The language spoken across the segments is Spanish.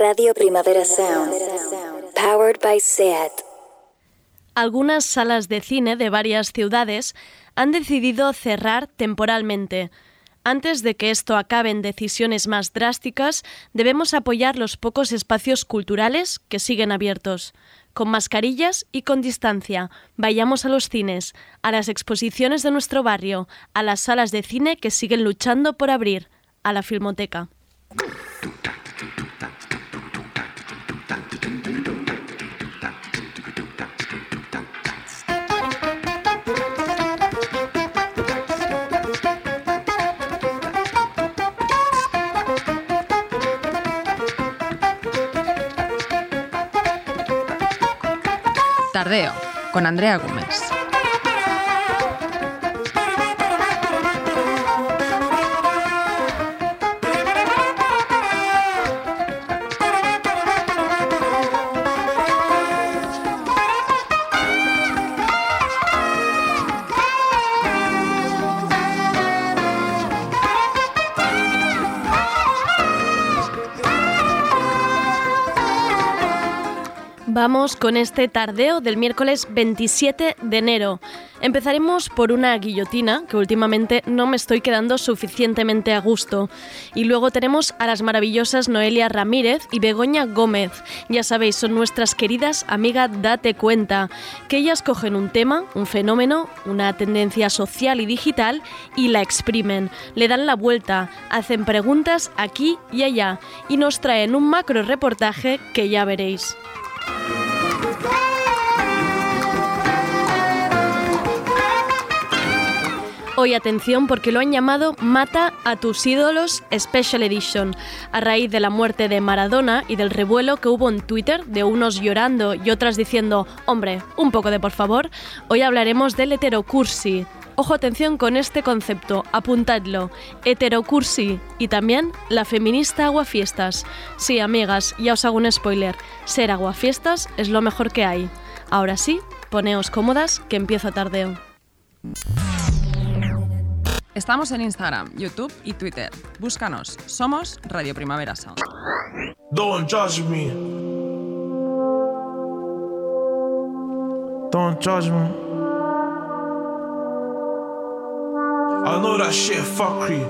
Radio Primavera Sound. Powered by SEAT. Algunas salas de cine de varias ciudades han decidido cerrar temporalmente. Antes de que esto acabe en decisiones más drásticas, debemos apoyar los pocos espacios culturales que siguen abiertos. Con mascarillas y con distancia, vayamos a los cines, a las exposiciones de nuestro barrio, a las salas de cine que siguen luchando por abrir, a la filmoteca. Con Andrea Gómez. Vamos con este tardeo del miércoles 27 de enero. Empezaremos por una guillotina, que últimamente no me estoy quedando suficientemente a gusto. Y luego tenemos a las maravillosas Noelia Ramírez y Begoña Gómez. Ya sabéis, son nuestras queridas amigas Date Cuenta, que ellas cogen un tema, un fenómeno, una tendencia social y digital y la exprimen, le dan la vuelta, hacen preguntas aquí y allá y nos traen un macro reportaje que ya veréis. Hoy atención porque lo han llamado Mata a tus ídolos Special Edition, a raíz de la muerte de Maradona y del revuelo que hubo en Twitter de unos llorando y otras diciendo, hombre, un poco de por favor, hoy hablaremos del heterocursi. Ojo atención con este concepto, apuntadlo, heterocursi y también la feminista aguafiestas. Sí, amigas, ya os hago un spoiler, ser aguafiestas es lo mejor que hay. Ahora sí, poneos cómodas que empieza tardeo. Estamos en Instagram, YouTube y Twitter. Búscanos. Somos Radio Primavera Sound. Don't judge me. Don't judge me. I know that shit fuckery.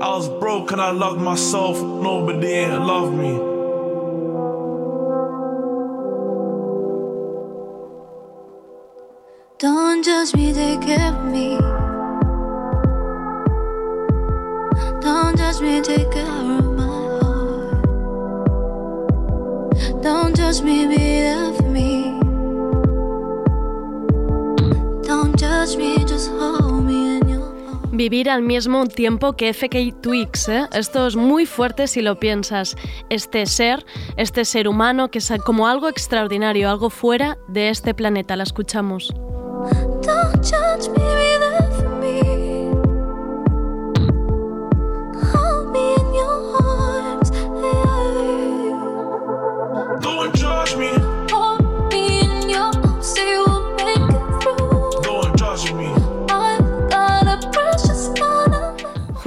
I was broke and I loved myself. Nobody ain't love me. Don't judge me, take care of me. Don't judge me, take care of my heart. Don't judge me, be there for me. Don't judge me, just hold me in your arms. Vivir al mismo tiempo que FK Twix, ¿eh? Esto es muy fuerte si lo piensas. Este ser, este ser humano que es como algo extraordinario, algo fuera de este planeta. La escuchamos. Don't judge me,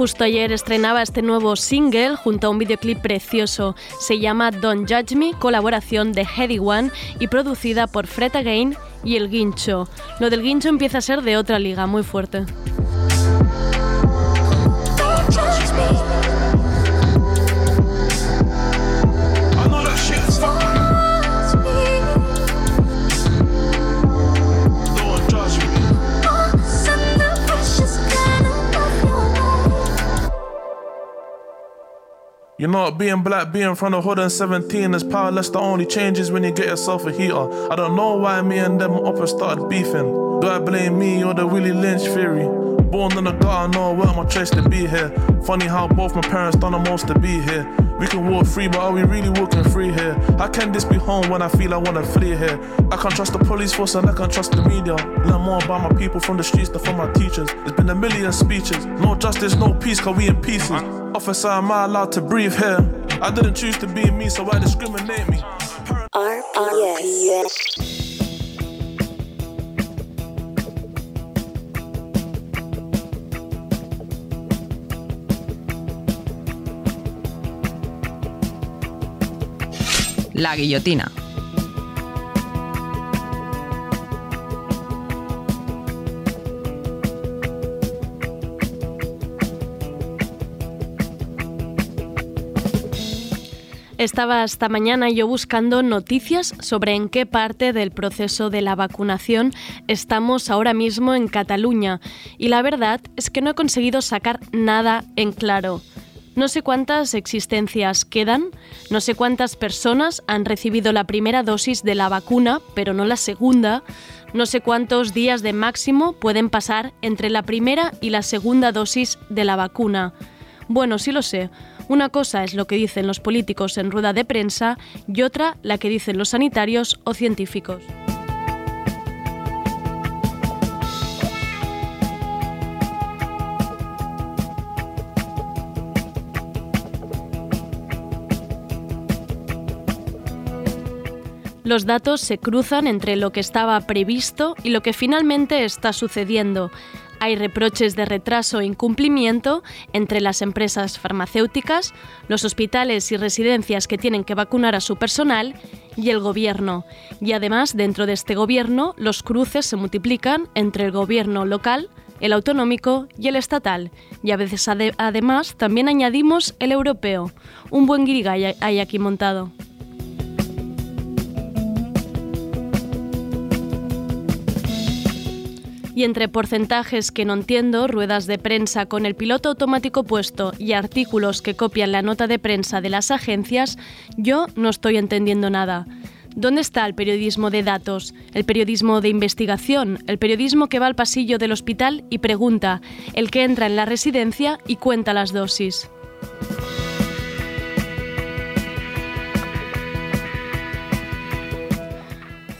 Justo ayer estrenaba este nuevo single junto a un videoclip precioso. Se llama Don't Judge Me, colaboración de Heady One y producida por Fred Again y El Guincho. Lo del Guincho empieza a ser de otra liga, muy fuerte. You know, being black, being from the hood and 17 is powerless. The only change is when you get yourself a heater. I don't know why me and them uppers started beefing. Do I blame me or the Willie Lynch theory? Born in the gutter, no, weren't my choice to be here. Funny how both my parents done the most to be here. We can walk free, but are we really walking free here? How can this be home when I feel I wanna flee here? I can't trust the police force and I can't trust the media. Learn more about my people from the streets than from my teachers. There's been a million speeches. No justice, no peace, cause we in pieces. Officer, am I allowed to breathe here? I didn't choose to be me, so why discriminate me? RPS. La guillotina. Estaba esta mañana yo buscando noticias sobre en qué parte del proceso de la vacunación estamos ahora mismo en Cataluña y la verdad es que no he conseguido sacar nada en claro. No sé cuántas existencias quedan, no sé cuántas personas han recibido la primera dosis de la vacuna, pero no la segunda, no sé cuántos días de máximo pueden pasar entre la primera y la segunda dosis de la vacuna. Bueno, sí lo sé. Una cosa es lo que dicen los políticos en rueda de prensa y otra la que dicen los sanitarios o científicos. Los datos se cruzan entre lo que estaba previsto y lo que finalmente está sucediendo. Hay reproches de retraso e incumplimiento entre las empresas farmacéuticas, los hospitales y residencias que tienen que vacunar a su personal y el gobierno. Y además, dentro de este gobierno, los cruces se multiplican entre el gobierno local, el autonómico y el estatal. Y a veces, ade- además, también añadimos el europeo. Un buen guirigay hay aquí montado. Y entre porcentajes que no entiendo, ruedas de prensa con el piloto automático puesto y artículos que copian la nota de prensa de las agencias, yo no estoy entendiendo nada. ¿Dónde está el periodismo de datos, el periodismo de investigación, el periodismo que va al pasillo del hospital y pregunta, el que entra en la residencia y cuenta las dosis?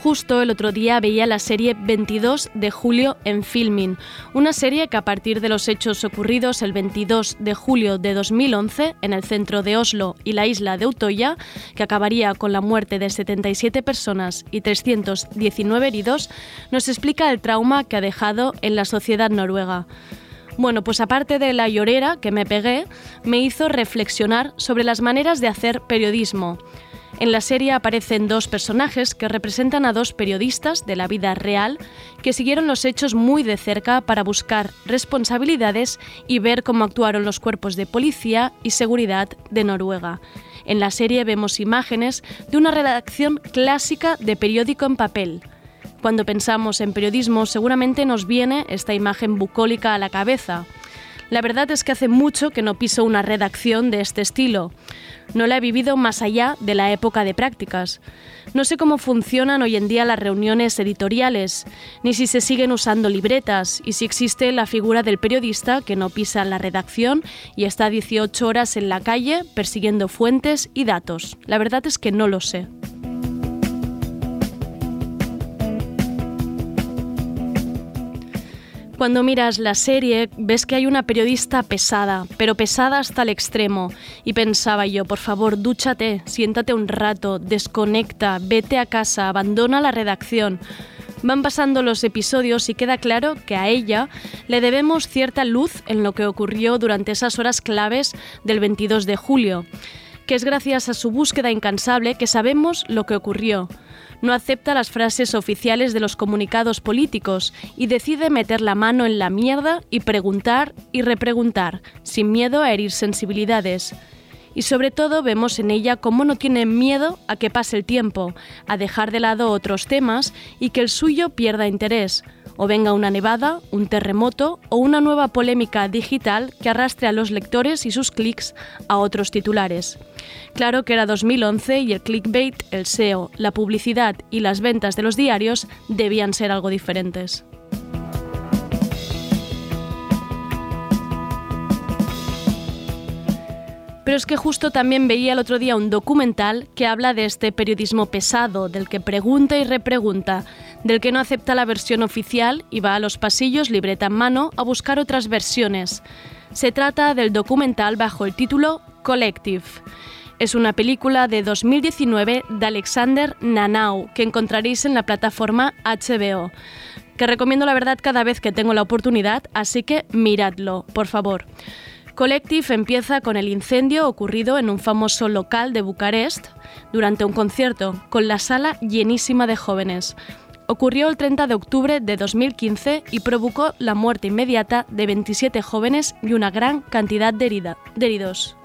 Justo el otro día veía la serie 22 de julio en Filmin, una serie que a partir de los hechos ocurridos el 22 de julio de 2011 en el centro de Oslo y la isla de Utoya, que acabaría con la muerte de 77 personas y 319 heridos, nos explica el trauma que ha dejado en la sociedad noruega. Bueno, pues aparte de la llorera que me pegué, me hizo reflexionar sobre las maneras de hacer periodismo. En la serie aparecen dos personajes que representan a dos periodistas de la vida real que siguieron los hechos muy de cerca para buscar responsabilidades y ver cómo actuaron los cuerpos de policía y seguridad de Noruega. En la serie vemos imágenes de una redacción clásica de periódico en papel. Cuando pensamos en periodismo seguramente nos viene esta imagen bucólica a la cabeza. La verdad es que hace mucho que no piso una redacción de este estilo. No la he vivido más allá de la época de prácticas. No sé cómo funcionan hoy en día las reuniones editoriales, ni si se siguen usando libretas y si existe la figura del periodista que no pisa la redacción y está 18 horas en la calle persiguiendo fuentes y datos. La verdad es que no lo sé. Cuando miras la serie ves que hay una periodista pesada, pero pesada hasta el extremo. Y pensaba yo, por favor, dúchate, siéntate un rato, desconecta, vete a casa, abandona la redacción. Van pasando los episodios y queda claro que a ella le debemos cierta luz en lo que ocurrió durante esas horas claves del 22 de julio, que es gracias a su búsqueda incansable que sabemos lo que ocurrió no acepta las frases oficiales de los comunicados políticos y decide meter la mano en la mierda y preguntar y repreguntar, sin miedo a herir sensibilidades. Y sobre todo vemos en ella cómo no tiene miedo a que pase el tiempo, a dejar de lado otros temas y que el suyo pierda interés, o venga una nevada, un terremoto o una nueva polémica digital que arrastre a los lectores y sus clics a otros titulares. Claro que era 2011 y el clickbait, el SEO, la publicidad y las ventas de los diarios debían ser algo diferentes. Pero es que justo también veía el otro día un documental que habla de este periodismo pesado, del que pregunta y repregunta, del que no acepta la versión oficial y va a los pasillos libreta en mano a buscar otras versiones. Se trata del documental bajo el título Collective. Es una película de 2019 de Alexander Nanau que encontraréis en la plataforma HBO, que recomiendo la verdad cada vez que tengo la oportunidad, así que miradlo, por favor. Collective empieza con el incendio ocurrido en un famoso local de Bucarest durante un concierto, con la sala llenísima de jóvenes. Ocurrió el 30 de octubre de 2015 y provocó la muerte inmediata de 27 jóvenes y una gran cantidad de, de heridos.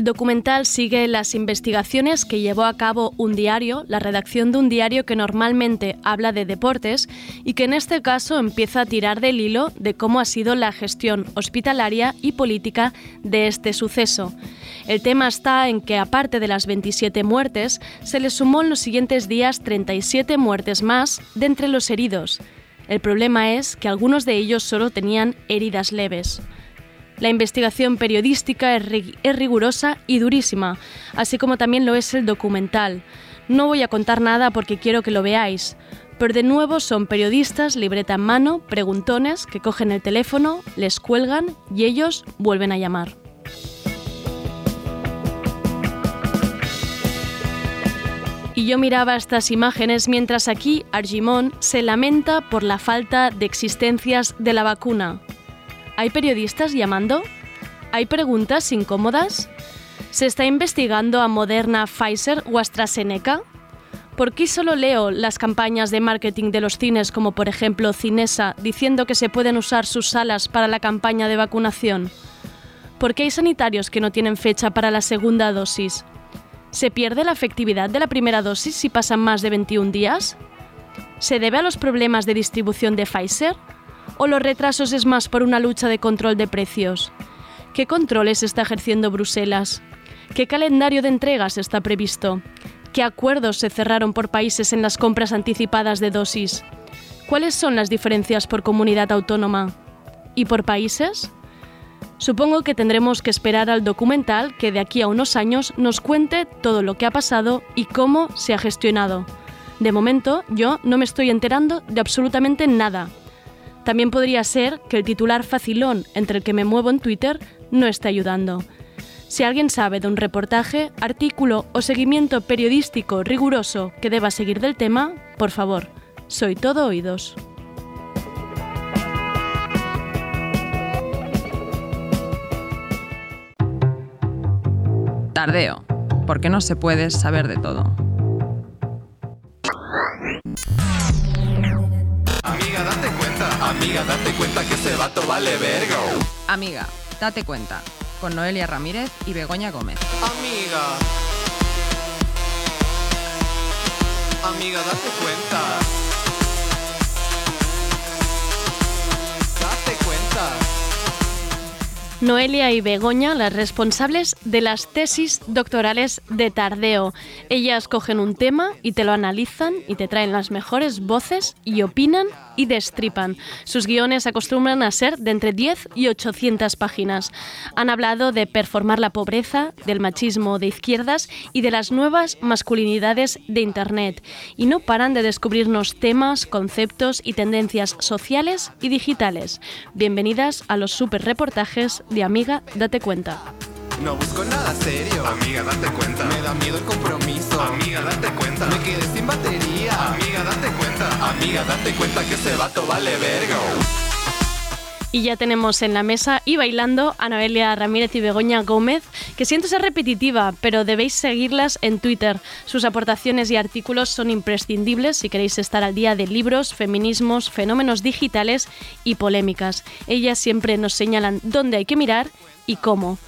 El documental sigue las investigaciones que llevó a cabo un diario, la redacción de un diario que normalmente habla de deportes y que en este caso empieza a tirar del hilo de cómo ha sido la gestión hospitalaria y política de este suceso. El tema está en que aparte de las 27 muertes, se le sumó en los siguientes días 37 muertes más de entre los heridos. El problema es que algunos de ellos solo tenían heridas leves. La investigación periodística es, ri- es rigurosa y durísima, así como también lo es el documental. No voy a contar nada porque quiero que lo veáis, pero de nuevo son periodistas, libreta en mano, preguntones, que cogen el teléfono, les cuelgan y ellos vuelven a llamar. Y yo miraba estas imágenes mientras aquí Argimón se lamenta por la falta de existencias de la vacuna. ¿Hay periodistas llamando? ¿Hay preguntas incómodas? ¿Se está investigando a Moderna, Pfizer o AstraZeneca? ¿Por qué solo leo las campañas de marketing de los cines como por ejemplo Cinesa diciendo que se pueden usar sus salas para la campaña de vacunación? ¿Por qué hay sanitarios que no tienen fecha para la segunda dosis? ¿Se pierde la efectividad de la primera dosis si pasan más de 21 días? ¿Se debe a los problemas de distribución de Pfizer? ¿O los retrasos es más por una lucha de control de precios? ¿Qué controles está ejerciendo Bruselas? ¿Qué calendario de entregas está previsto? ¿Qué acuerdos se cerraron por países en las compras anticipadas de dosis? ¿Cuáles son las diferencias por comunidad autónoma? ¿Y por países? Supongo que tendremos que esperar al documental que de aquí a unos años nos cuente todo lo que ha pasado y cómo se ha gestionado. De momento, yo no me estoy enterando de absolutamente nada. También podría ser que el titular facilón entre el que me muevo en Twitter no esté ayudando. Si alguien sabe de un reportaje, artículo o seguimiento periodístico riguroso que deba seguir del tema, por favor, soy todo oídos. Tardeo, porque no se puede saber de todo. Amiga, date cuenta que ese vato vale verga. Amiga, date cuenta, con Noelia Ramírez y Begoña Gómez. Amiga. Amiga, date cuenta. Date cuenta. Noelia y Begoña, las responsables de las tesis doctorales de Tardeo. Ellas cogen un tema y te lo analizan y te traen las mejores voces y opinan y destripan. Sus guiones acostumbran a ser de entre 10 y 800 páginas. Han hablado de performar la pobreza, del machismo de izquierdas y de las nuevas masculinidades de Internet. Y no paran de descubrirnos temas, conceptos y tendencias sociales y digitales. Bienvenidas a los super reportajes de Amiga, date cuenta. No busco nada serio. Amiga, date cuenta. Me da miedo el compromiso. Amiga, date cuenta. Me quedé sin batería. Amiga, date cuenta. Amiga, date cuenta que ese vato vale verga. Y ya tenemos en la mesa y bailando a Noelia Ramírez y Begoña Gómez, que siento ser repetitiva, pero debéis seguirlas en Twitter. Sus aportaciones y artículos son imprescindibles si queréis estar al día de libros, feminismos, fenómenos digitales y polémicas. Ellas siempre nos señalan dónde hay que mirar y cómo.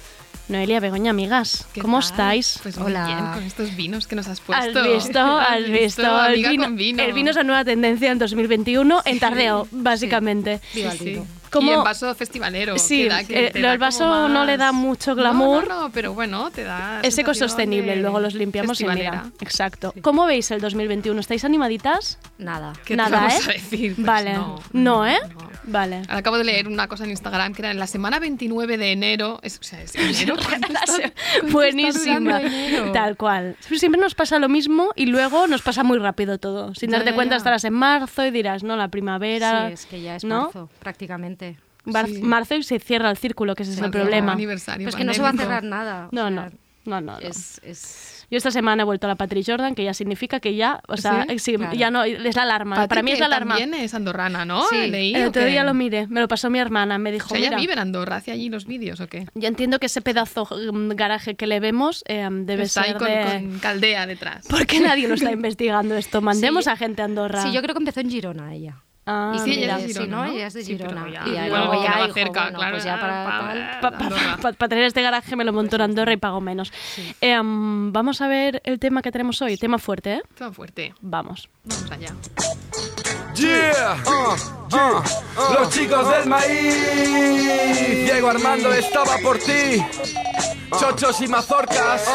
Noelia, Begoña, amigas, ¿Qué ¿cómo tal? estáis? Pues muy Hola. bien, con estos vinos que nos has ¿Has puesto. visto? ¿Has visto? El vino, con vino. el vino es la nueva tendencia en 2021 en tardeo, básicamente. Sí, Viva el sí. ¿Cómo- Y en vaso festivalero. Sí, que da- que eh, del vaso como no le da mucho glamour. No, no, no, pero bueno, te da. Es ecosostenible, de luego los limpiamos y mira. Exacto. ¿Cómo veis el 2021? ¿Estáis animaditas? Nada. ¿Qué Nada, te vamos ¿eh? a decir? Pues vale. no, No, ¿eh? no. Vale. Ahora Acabo de leer una cosa en Instagram que era en la semana 29 de enero. Es, o sea, es enero. ¿Cuánto está- cuánto está Buenísima. enero? Tal cual. Siempre nos pasa lo mismo y luego nos pasa muy rápido todo. Sin Ya, darte ya, cuenta ya. estarás en marzo y dirás, no, la primavera. Sí, es que ya es ¿no? marzo, prácticamente. Sí. Marzo y se cierra el círculo, que ese es el problema. Aniversario Pero es que no se va a cerrar nada. o No, sea, no. No, no, no. Es, es... Yo esta semana he vuelto a la Patrick Jordan, que ya significa que ya, o sea, ¿Sí? sí, Claro. ya no, es la alarma. Patri, Para mí es la alarma. También es andorrana, ¿no? Sí. Leí, El ¿o otro día lo miré, me lo pasó mi hermana, me dijo, O sea, ella mira, vive en Andorra, hace allí los vídeos o qué? yo entiendo que ese pedazo mm, garaje que le vemos eh, debe Está ahí ser con, de... con caldea detrás. ¿Por qué nadie lo está investigando esto? Mandemos Sí. a gente a Andorra. Sí, yo creo que empezó en Girona ella. Ah, Y sí, ella es de sí, Girona, ¿no? ¿no? Ella es de Sí, Girona. ya- y ya bueno, luego ya dijo, cerca, bueno, claro, pues ya para pa- tal. Pa- pa- Andorra. pa- Para tener este garaje me lo monto en Andorra y pago menos. Eh, mm, vamos a ver el tema que tenemos hoy. Tema fuerte, ¿eh? Todo fuerte. Vamos. Vamos allá. Yeah, uh, uh, los chicos del maíz. Diego Armando estaba por ti. Chochos y mazorcas,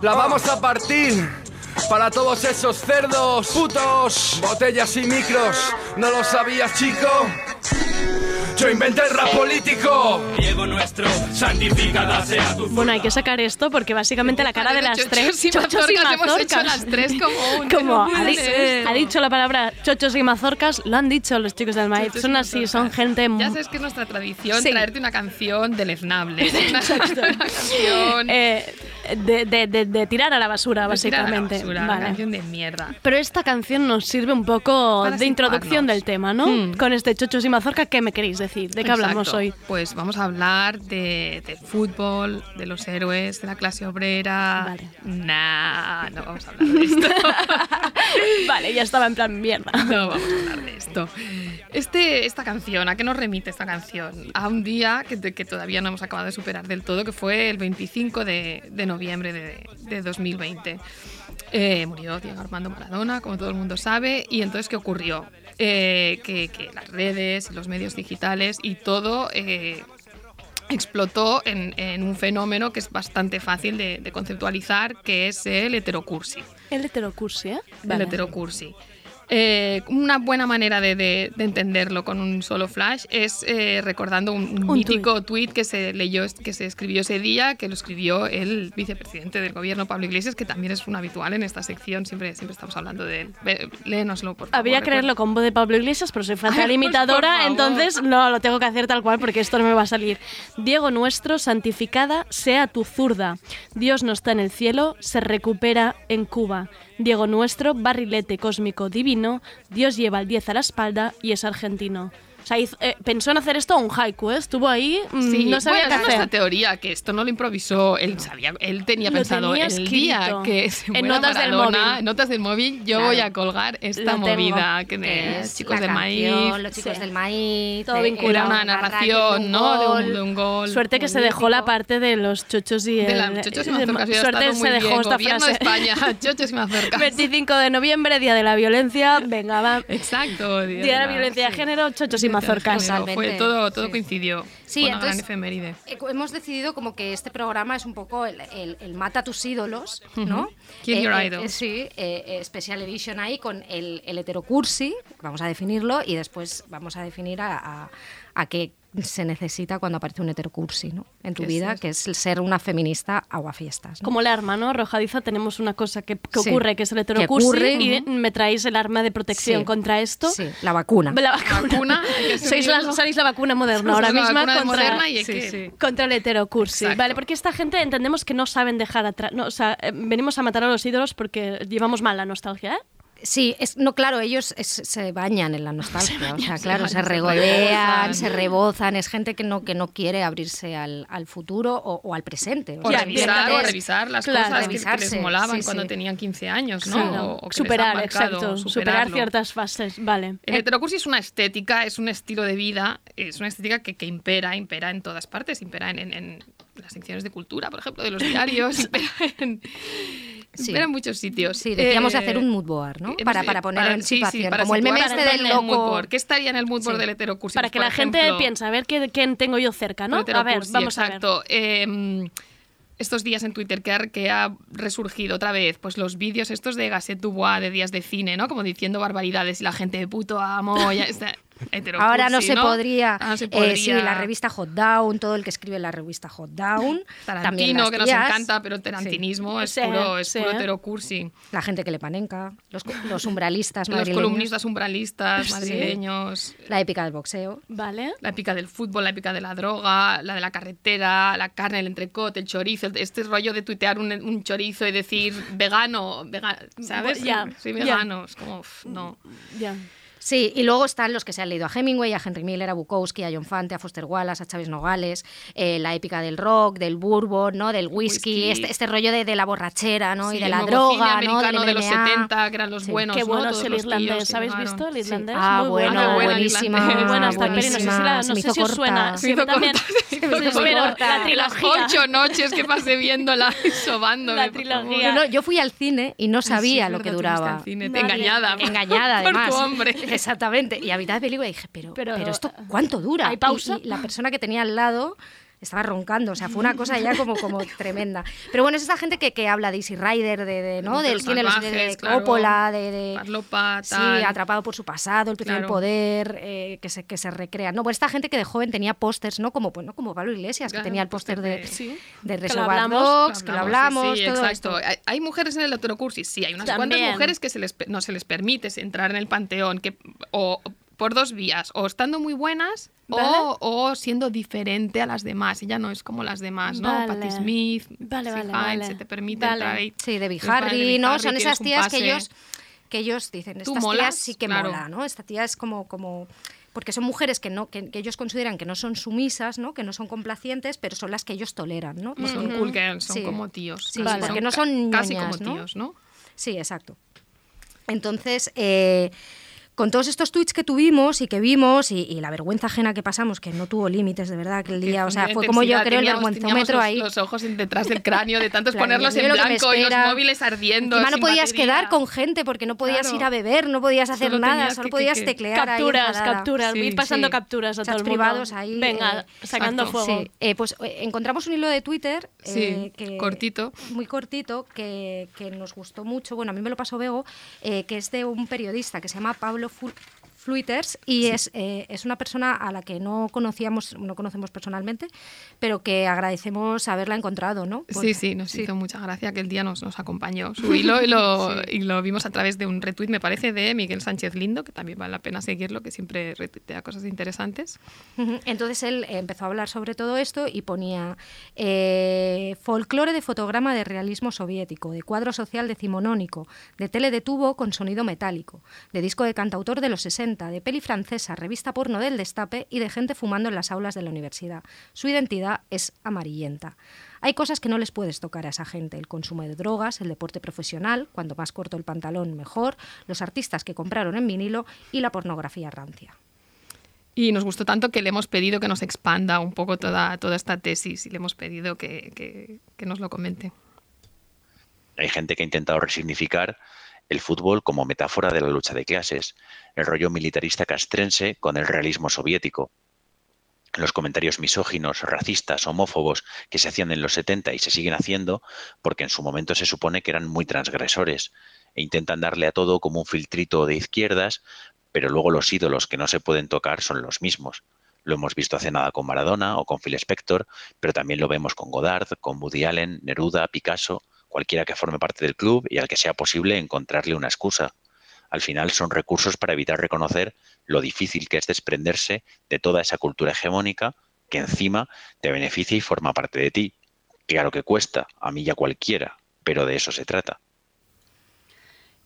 la vamos a partir. Para todos esos cerdos, putos, botellas y micros. ¿No lo sabías, chico? Yo inventé el rap político. Diego nuestro, santificada sea tu Bueno, hay que sacar esto porque básicamente la cara de las tres y chochos y mazorcas, hemos hecho mazorcas. las tres como un- Como no ha, puede di- ser esto. ha dicho la palabra chochos y mazorcas, lo han dicho los chicos del maíz. Son así, son gente Ya sabes que es nuestra tradición Sí. traerte una canción deleznable. Una, una canción. eh, de, de- de- de tirar a la basura, de tirar a la básicamente. Una canción de mierda. Pero esta canción nos sirve un poco Para de introducción del tema, ¿no? Hmm. Con este chochos y mazorca, ¿qué me queréis decir? ¿De qué hablamos hoy? Pues vamos a hablar de, de fútbol, de los héroes, de la clase obrera. Vale. Nah, no vamos a hablar de esto. vale, ya estaba en plan mierda. No vamos a hablar de esto. Este, esta canción, ¿a qué nos remite esta canción? A un día que, que todavía no hemos acabado de superar del todo, que fue el 25 de, de noviembre de, de 2020. Eh, murió Diego Armando Maradona, como todo el mundo sabe, y entonces, ¿qué ocurrió? Eh, que, que las redes los medios digitales y todo eh, explotó en, en un fenómeno que es bastante fácil de, de conceptualizar, que es el heterocursi. El heterocursi, ¿eh? El heterocursi. Eh, una buena manera de, de- de entenderlo con un solo flash es eh, recordando un, mítico tuit que se leyó, que se escribió ese día, que lo escribió el vicepresidente del gobierno, Pablo Iglesias, que también es un habitual en esta sección, siempre, siempre estamos hablando de él. Léenoslo, por favor. Había que creerlo con voz de Pablo Iglesias, pero soy fatal Ay, pues, imitadora, favor. entonces no, lo tengo que hacer tal cual porque esto no me va a salir. Diego nuestro, santificada sea tu zurda. Dios no está en el cielo, se recupera en Cuba. Diego nuestro, barrilete cósmico divino, Dios lleva el 10 a la espalda y es argentino. O sea, hizo- eh, pensó en hacer esto un haiku, ¿eh? estuvo ahí, mm, Sí, no sabía bueno, qué hacer. teoría, que esto no lo improvisó, él sabía, él tenía Lo pensado tenía el día que se En notas del Maradona, móvil. en notas del móvil, yo Claro. voy a colgar esta Lo movida que Que de es chicos del maíz. canción, Los chicos Sí. del maíz. Todo eh, vinculado. Era una narración, un ¿no? De gol. un, de un gol. Suerte que se dejó la parte de los chochos y De el... la chochos y eh, mazorcas, hubiera Suerte se dejó bien. esta Gobierno frase. de España, chochos y mazorcas. 25 de noviembre, Día de la Violencia. Venga, va. Exacto. Día de la Violencia de género, chochos y mazorcas. Fue todo, todo sí. coincidió. Sí, gran efeméride. Eh, Hemos decidido como que este programa es un poco el, el- el mata a tus ídolos, ¿no? Kill your idols. sí, eh, eh, Special Edition ahí con el, el heterocursi, vamos a definirlo, y después vamos a definir a, a- a qué se necesita cuando aparece un heterocursi ¿no? en tu ¿Qué es vida, que es el ser una feminista aguafiestas. ¿no? Como la arma, ¿no? Arrojadiza tenemos una cosa que, que Sí. ocurre, que es el heterocursi, ocurre, y me traéis el arma de protección Sí. contra esto. Sí, la vacuna. La vacuna. Sois la, asumirlo. sois la vacuna moderna Somos ahora la misma vacuna contra, moderna y hay Sí, que- sí. contra el heterocursi. Exacto. Vale, porque esta gente entendemos que no saben dejar atrás. No, o sea, eh, venimos a matar a los ídolos porque llevamos mal la nostalgia, ¿eh? Sí, es, no, claro, ellos es- se bañan en la nostalgia, o sea, claro, se, se regodean, se rebozan, es gente que no, que no quiere abrirse al, al futuro o, o al presente. O Ya, revisar, o revisar las claro, cosas que- les molaban sí, cuando tenían 15 años, ¿no? Claro. O- o que les superar, han marcado, exacto. Superar ciertas fases, vale. El heterocursi es una estética, es un estilo de vida, es una estética que, que impera, impera en todas partes, impera en, en- en las secciones de cultura, por ejemplo, de los diarios, impera en, Sí. impera en muchos sitios. Sí, decíamos de Eh, hacer un mood board, ¿no? hemos- Para, para poner en sí, sí, situación, para como el meme este del en el mood loco. board. ¿Qué estaría en el mood board Sí. del heterocursi? Para Pues, que la gente piense, a ver qué, quién tengo yo cerca, ¿no? A ver, vamos exacto. Eh, estos días en Twitter que ha, que ha resurgido otra vez, pues los vídeos estos de Gasset Dubois de días de cine, ¿no? Como diciendo barbaridades y la gente de puto amo. Ya está. Ahora no se podría. Ahora no se eh, podría. sí, la revista Hot Down, todo el que escribe la revista Hot Down. también Tarantino, las que nos encanta, pero tarantinismo es Sí, puro, es sí. puro heterocursi. La gente que le panenca, los, los umbralistas Los madrileños, columnistas umbralistas Sí. madrileños, la épica del boxeo. Vale. la épica del fútbol, la épica de la droga, la de la carretera, la carne, el entrecot, el chorizo, este rollo de tuitear un, un chorizo y decir vegano, vega- ¿sabes? Ya, Soy ya. vegano, es como, uf, no. Ya. Sí, y luego están los que se han leído a Hemingway, a Henry Miller, a Bukowski, a John Fante, a Foster Wallace, a Chávez Nogales, eh, la épica del rock, del bourbon, ¿no? del whisky, Whisky. Este, este rollo de, de la borrachera ¿no? Sí, y de la droga, ¿no? americano del de los MMA. 70, que eran los Sí. buenos, Qué ¿no? bueno es el los irlandés. ¿Habéis visto el Sí. irlandés? Ah, Muy bueno, Ah, qué buena buenísima. Muy buena esta peli, no sé si, la, se no me sé hizo si os suena. también. Sí, corta. la Las trilogía. ocho noches que pasé viéndola y sobándome. La por trilogía. No, yo fui al cine y no sabía lo que duraba. Engañada. Engañada, por además. tu hombre. Exactamente. Y a mitad de película dije, pero, Pero- pero, esto cuánto dura? ¿Hay Y- pausa? Y, la persona que tenía al lado estaba roncando, o sea, fue una cosa ya como, como tremenda. Pero bueno, es esta gente que, que habla de Easy Rider, de, de, ¿no? De del cine de, de claro. Coppola, de, de Farlopa, sí, atrapado por su pasado, el precio del Claro. poder, eh, que se que se recrea. No, pues esta gente que de joven tenía pósters, no como pues, no como Pablo Iglesias, que tenía el póster de, Sí. de Reservoir hablamos, Dogs, que lo hablamos, sí, sí, todo exacto. esto. Hay, mujeres en el heterocursis, sí, hay unas cuantas mujeres que se les, no se les permite entrar en el panteón, que o por dos vías, o estando muy buenas Vale. o, o siendo diferente a las demás. Ella no es como las demás, ¿no? Vale. Patti Smith, Vale, vale, Hines, vale. se te permite Vale. entrar ahí. Sí, vale Harry, ¿no? Harry, Son esas tías que ellos, que ellos dicen, estas molas, tías sí que claro. mola, ¿no? Esta tía es como, como porque son mujeres que no que, que ellos consideran que no son sumisas, ¿no? Que no son complacientes, pero son las que ellos toleran, ¿no? Son cool girls, son Sí. como tíos. Sí, casi, porque no son ca- casi ñoñas, como ¿no? tíos, ¿no? Sí, exacto. Entonces, eh, con todos estos tweets que tuvimos y que vimos y, y la vergüenza ajena que pasamos, que no tuvo límites de verdad aquel día, o sea, fue como yo creo el vergüenzómetro ahí. los, ojos detrás del cráneo de tantos Claro, ponerlos en blanco y los móviles ardiendo. Encima no podías batería. quedar con gente porque no podías Claro. ir a beber, no podías hacer Solo nada, solo que- podías que- teclear ahí Capturas, enfadada. capturas. Sí, ir pasando sí. capturas a todo Chats el mundo. privados ahí, Venga, eh, sacando fuego. Sí, eh, pues eh, encontramos un hilo de Twitter Sí, eh, que, cortito. muy cortito que, que nos gustó mucho. Bueno, a mí me lo pasó Bego, eh, que es de un periodista que se llama Pablo full Fluiters y es, eh, es una persona a la que no conocíamos, no conocemos personalmente, pero que agradecemos haberla encontrado, ¿no? Sí, Porque- sí, nos hizo mucha gracia que el día nos, nos acompañó su hilo y lo, y lo vimos a través de un retweet, me parece, de Miguel Sánchez Lindo, que también vale la pena seguirlo, que siempre retuitea cosas interesantes. Entonces él empezó a hablar sobre todo esto y ponía eh, folclore de fotograma de realismo soviético, de cuadro social decimonónico, de tele de tubo con sonido metálico, de disco de cantautor de los 60, de peli francesa, revista porno del destape y de gente fumando en las aulas de la universidad. Su identidad es amarillenta. Hay cosas que no les puedes tocar a esa gente, el consumo de drogas, el deporte profesional, cuanto más corto el pantalón mejor, los artistas que compraron en vinilo y la pornografía rancia. Y nos gustó tanto que le hemos pedido que nos expanda un poco toda, toda esta tesis y le hemos pedido que, que- que nos lo comente. Hay gente que ha intentado resignificar el fútbol como metáfora de la lucha de clases, el rollo militarista castrense con el realismo soviético. Los comentarios misóginos, racistas, homófobos que se hacían en los 70 y se siguen haciendo porque en su momento se supone que eran muy transgresores e intentan darle a todo como un filtrito de izquierdas, pero luego los ídolos que no se pueden tocar son los mismos. Lo hemos visto hace nada con Maradona o con Phil Spector, pero también lo vemos con Godard, con Woody Allen, Neruda, Picasso, cualquiera que forme parte del club y al que sea posible encontrarle una excusa. Al final son recursos para evitar reconocer lo difícil que es desprenderse de toda esa cultura hegemónica que encima te beneficia y forma parte de ti. Claro que cuesta, a mí y a cualquiera, pero de eso se trata.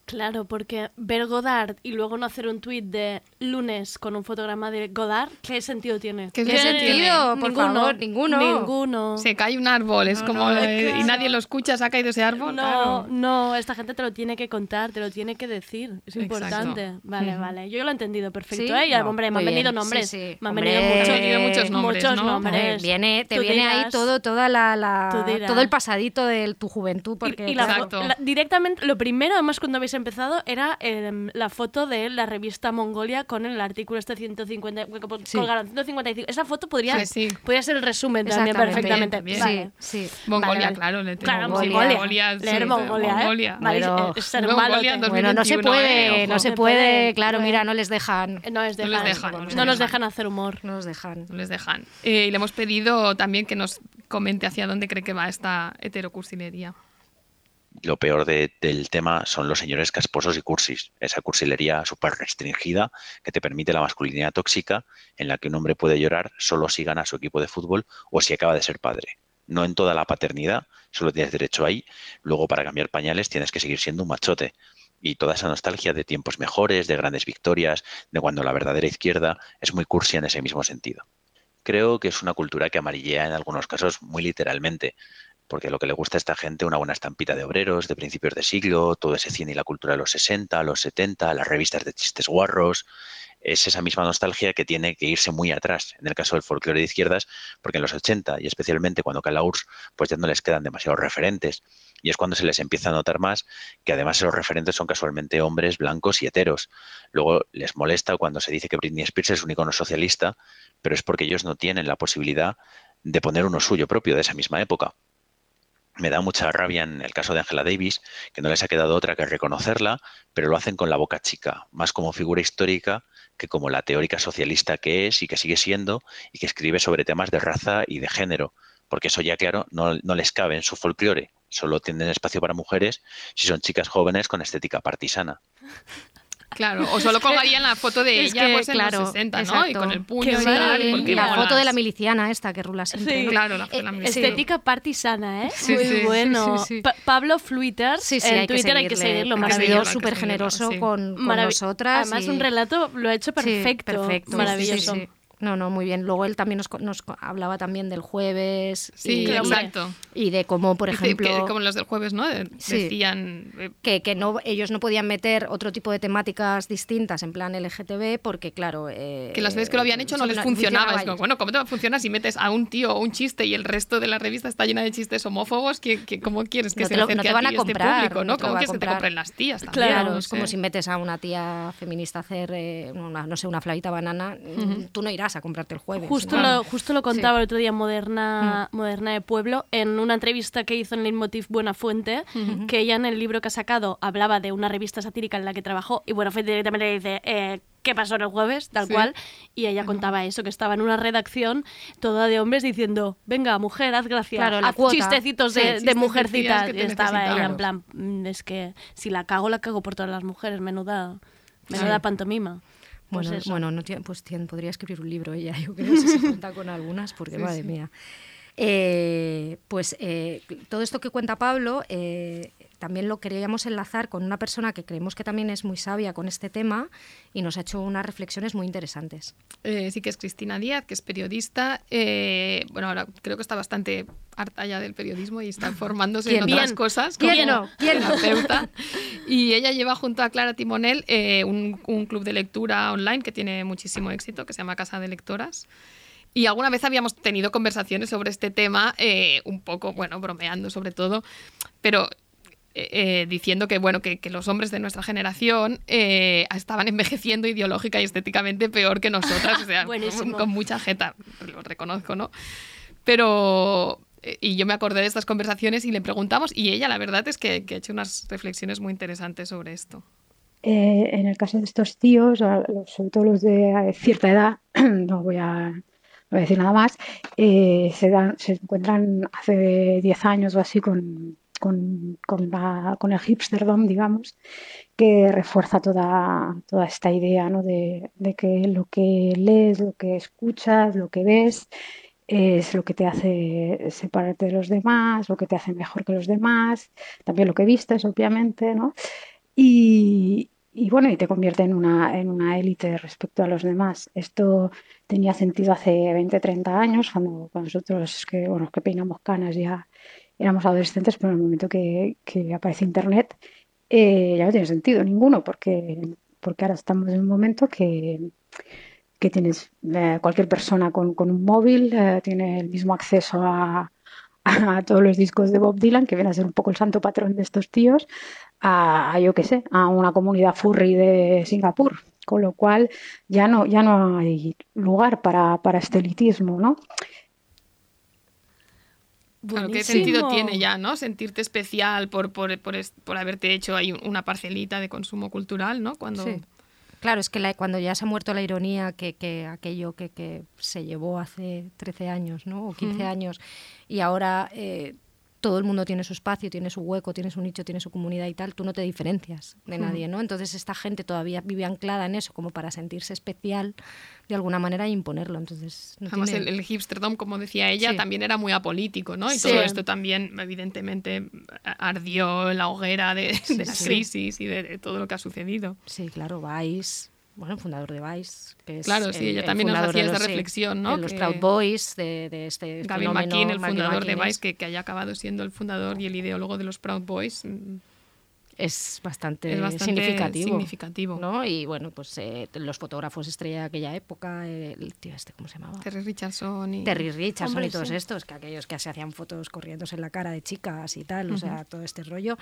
Claro, porque ver Godard y luego no hacer un tuit de lunes con un fotograma de Godard, ¿qué sentido tiene? ¿Qué ¿Qué sentido? Por Ninguno, favor, ninguno. Ninguno. Se cae un árbol, es No, como... no, eh, claro. Y nadie lo escucha, se ha caído ese árbol. No, claro. no, esta gente te lo tiene que contar, te lo tiene que decir. Es Exacto. importante. Vale, vale. Yo lo he entendido perfecto, ¿Sí? ¿eh? Y, No, hombre, me han venido bien. nombres. Sí, sí. Me han Hombre, venido muchos, nombres, muchos ¿no? nombres. Viene, te Tú viene ahí todo, toda la, todo el pasadito de tu juventud. Porque, y la- claro, Exacto. la- directamente, lo primero, además, cuando habéis empezado era em, la foto de la revista Mongolia con el artículo este 150, Sí. colgaron 155. Esa foto podría, Sí, sí. podría ser el resumen también perfectamente. También, Vale. Sí, sí. Mongolia, Vale, claro, le tengo Claro, Mongolia. Mongolia. sí, Leer Mongolia, ¿eh? Mongolia. Vale, Pero- es ser Bueno, no se 2021, puede, eh, no se No puede, claro, no. mira, no les dejan. No les No dejan, les dejan, no, no les nos dejan. dejan hacer humor. No los dejan. No les dejan. Eh, y le hemos pedido también que nos comente hacia dónde cree que va esta heterocursilería. Lo peor de- del tema son los señores casposos y cursis, esa cursilería súper restringida que te permite la masculinidad tóxica en la que un hombre puede llorar solo si gana su equipo de fútbol o si acaba de ser padre. No en toda la paternidad, solo tienes derecho ahí, luego para cambiar pañales tienes que seguir siendo un machote. Y toda esa nostalgia de tiempos mejores, de grandes victorias, de cuando la verdadera izquierda es muy cursi en ese mismo sentido. Creo que es una cultura que amarillea en algunos casos muy literalmente, porque lo que le gusta a esta gente una buena estampita de obreros de principios de siglo, todo ese cine y la cultura de los 60, los 70, las revistas de chistes guarros, es esa misma nostalgia que tiene que irse muy atrás en el caso del folclore de izquierdas, porque en los 80 y especialmente cuando cae la URSS, pues ya no les quedan demasiados referentes y es cuando se les empieza a notar más que además esos referentes son casualmente hombres blancos y heteros. Luego les molesta cuando se dice que Britney Spears es un icono socialista, pero es porque ellos no tienen la posibilidad de poner uno suyo propio de esa misma época. Me da mucha rabia en el caso de Angela Davis, que no les ha quedado otra que reconocerla, pero lo hacen con la boca chica, más como figura histórica que como la teórica socialista que es y que sigue siendo y que escribe sobre temas de raza y de género, porque eso ya, claro, no, no les cabe en su folclore, solo tienen espacio para mujeres si son chicas jóvenes con estética partisana. Claro, o solo colgarían la foto de Es ella que, pues en claro, los 60, ¿no? Y con el puño y tal, sí, la foto de la miliciana esta que rula siempre. Sí. ¿no? Claro, la, Eh, la sí. Estética partisana, ¿eh? Sí, Muy bueno. sí, sí. Pa- Pablo Fluiter, Sí, sí, en hay que Twitter hay que seguirlo, ha maravilloso. que súper generoso sí. con, con nosotras. Además, y- un relato lo ha hecho Sí, perfecto. perfecto. Maravilloso. No, no, muy bien. Luego él también nos, nos hablaba también del jueves. Sí, y, exacto. Y de cómo, por ejemplo... que como los del jueves, ¿no? De- Sí. Decían... eh, que, que no, ellos no podían meter otro tipo de temáticas distintas en plan LGTB porque, claro... eh, que las veces que lo habían hecho no les funcionaba. Como, bueno, ¿cómo te va a funcionar si metes a un tío o un chiste y el resto de la revista está llena de chistes homófobos? ¿Qué, qué- cómo quieres que No se te lo- acerque no te van a este comprar, público? no ¿Cómo quieres que te compren las tías también? Claro, No es como si metes a una tía feminista a hacer, eh, una, no sé, una flavita banana, tú no irás a comprarte el jueves. Justo, ¿no? lo, justo lo contaba el otro día Moderna, Moderna de Pueblo en una entrevista que hizo en Leitmotiv Buenafuente, que ella en el libro que ha sacado hablaba de una revista satírica en la que trabajó y Buenafuente directamente le dice eh, ¿qué pasó en el jueves? Tal Sí. cual. Y ella contaba eso, que estaba en una redacción toda de hombres diciendo venga, mujer, haz gracia, Claro, la haz cuota. chistecitos Sí, de, de chistecitos mujercitas. Y estaba ella en plan, "Mm, es que si la cago, la cago por todas las mujeres, menuda, menuda Sí. pantomima. Pues Bueno, bueno no pues tiene- podría escribir un libro ella, yo creo, si se cuenta con algunas, porque Sí, madre sí. mía. Eh, pues eh, todo esto que cuenta Pablo eh, también lo queríamos enlazar con una persona que creemos que también es muy sabia con este tema y nos ha hecho unas reflexiones muy interesantes. Eh, sí que es Cristina Díaz, que es periodista. bueno, ahora creo que está bastante harta ya del periodismo y está formándose en ¿Quién? otras Bien. cosas. ¿Quién como no? ¿Quién no? terapeuta. Y ella lleva junto a Clara Timonel eh, un, un club de lectura online que tiene muchísimo éxito, que se llama Casa de Lectoras. Y alguna vez habíamos tenido conversaciones sobre este tema, eh, un poco, bueno, bromeando sobre todo, pero eh, eh, diciendo que, bueno, que, que los hombres de nuestra generación eh, estaban envejeciendo ideológica y estéticamente peor que nosotras, o sea, con, con mucha jeta, lo reconozco, ¿no? Pero, y yo me acordé de estas conversaciones y le preguntamos, y ella la verdad es que, que ha hecho unas reflexiones muy interesantes sobre esto. Eh, en el caso de estos tíos, sobre todo los de eh, cierta edad, no voy a, no voy a decir nada más, eh, se, dan, se encuentran hace 10 años o así con, con, con, la- con el hipsterdom, digamos, que refuerza toda, toda esta idea, ¿no? de, de que lo que lees, lo que escuchas, lo que ves, es lo que te hace separarte de los demás, lo que te hace mejor que los demás, también lo que vistes, obviamente, ¿no? Y, bueno, y te convierte en una, en una élite respecto a los demás. Esto tenía sentido hace 20, 30 años, cuando, cuando nosotros que, bueno, que peinamos canas ya éramos adolescentes, pero en el momento que, que aparece Internet eh, ya no tiene sentido ninguno, porque, porque ahora estamos en un momento que, que tienes eh, cualquier persona con, con un móvil eh, tiene el mismo acceso a, a todos los discos de Bob Dylan, que viene a ser un poco el santo patrón de estos tíos, a, a yo qué sé, a una comunidad furry de Singapur. Con lo cual ya no, ya no hay lugar para, para este elitismo, ¿no? Claro, ¿qué sentido tiene ya, no? Sentirte especial por, por, por, por haberte hecho ahí una parcelita de consumo cultural, ¿no? Cuando... Sí. Claro, es que la- cuando ya se ha muerto la ironía, que, que aquello que, que se llevó hace 13 años, ¿no? O 15 Ujú. años, y ahora eh, todo el mundo tiene su espacio, tiene su hueco, tiene su nicho, tiene su comunidad y tal, tú no te diferencias de nadie, ¿no? Entonces esta gente todavía vive anclada en eso, como para sentirse especial de alguna manera e imponerlo. Entonces, no Además, tiene- el, el hipsterdom, como decía ella, Sí. también era muy apolítico, ¿no? Y Sí. todo esto también, evidentemente, ardió en la hoguera de, Sí, de la crisis y de, de todo lo que ha sucedido. Sí, claro, Vice, bueno, el fundador de Vice, que es Claro, sí, el- ella el también nos fundador hacía de esta reflexión, ¿no? de los Que- Proud Boys, de, de este Gavin fenómeno, McKean, el fundador de McKean, Vice, que, que haya acabado siendo el fundador y el ideólogo de los Proud Boys, mm, es bastante, es bastante significativo. significativo. ¿no? Y bueno, pues eh, los fotógrafos estrella de aquella época, eh, el tío este, ¿cómo se llamaba? Terry Richardson y... Terry Richardson Hombre, y todos sí. estos, que aquellos que se hacían fotos corriéndose en la cara de chicas y tal, o Ujú. sea, todo este rollo,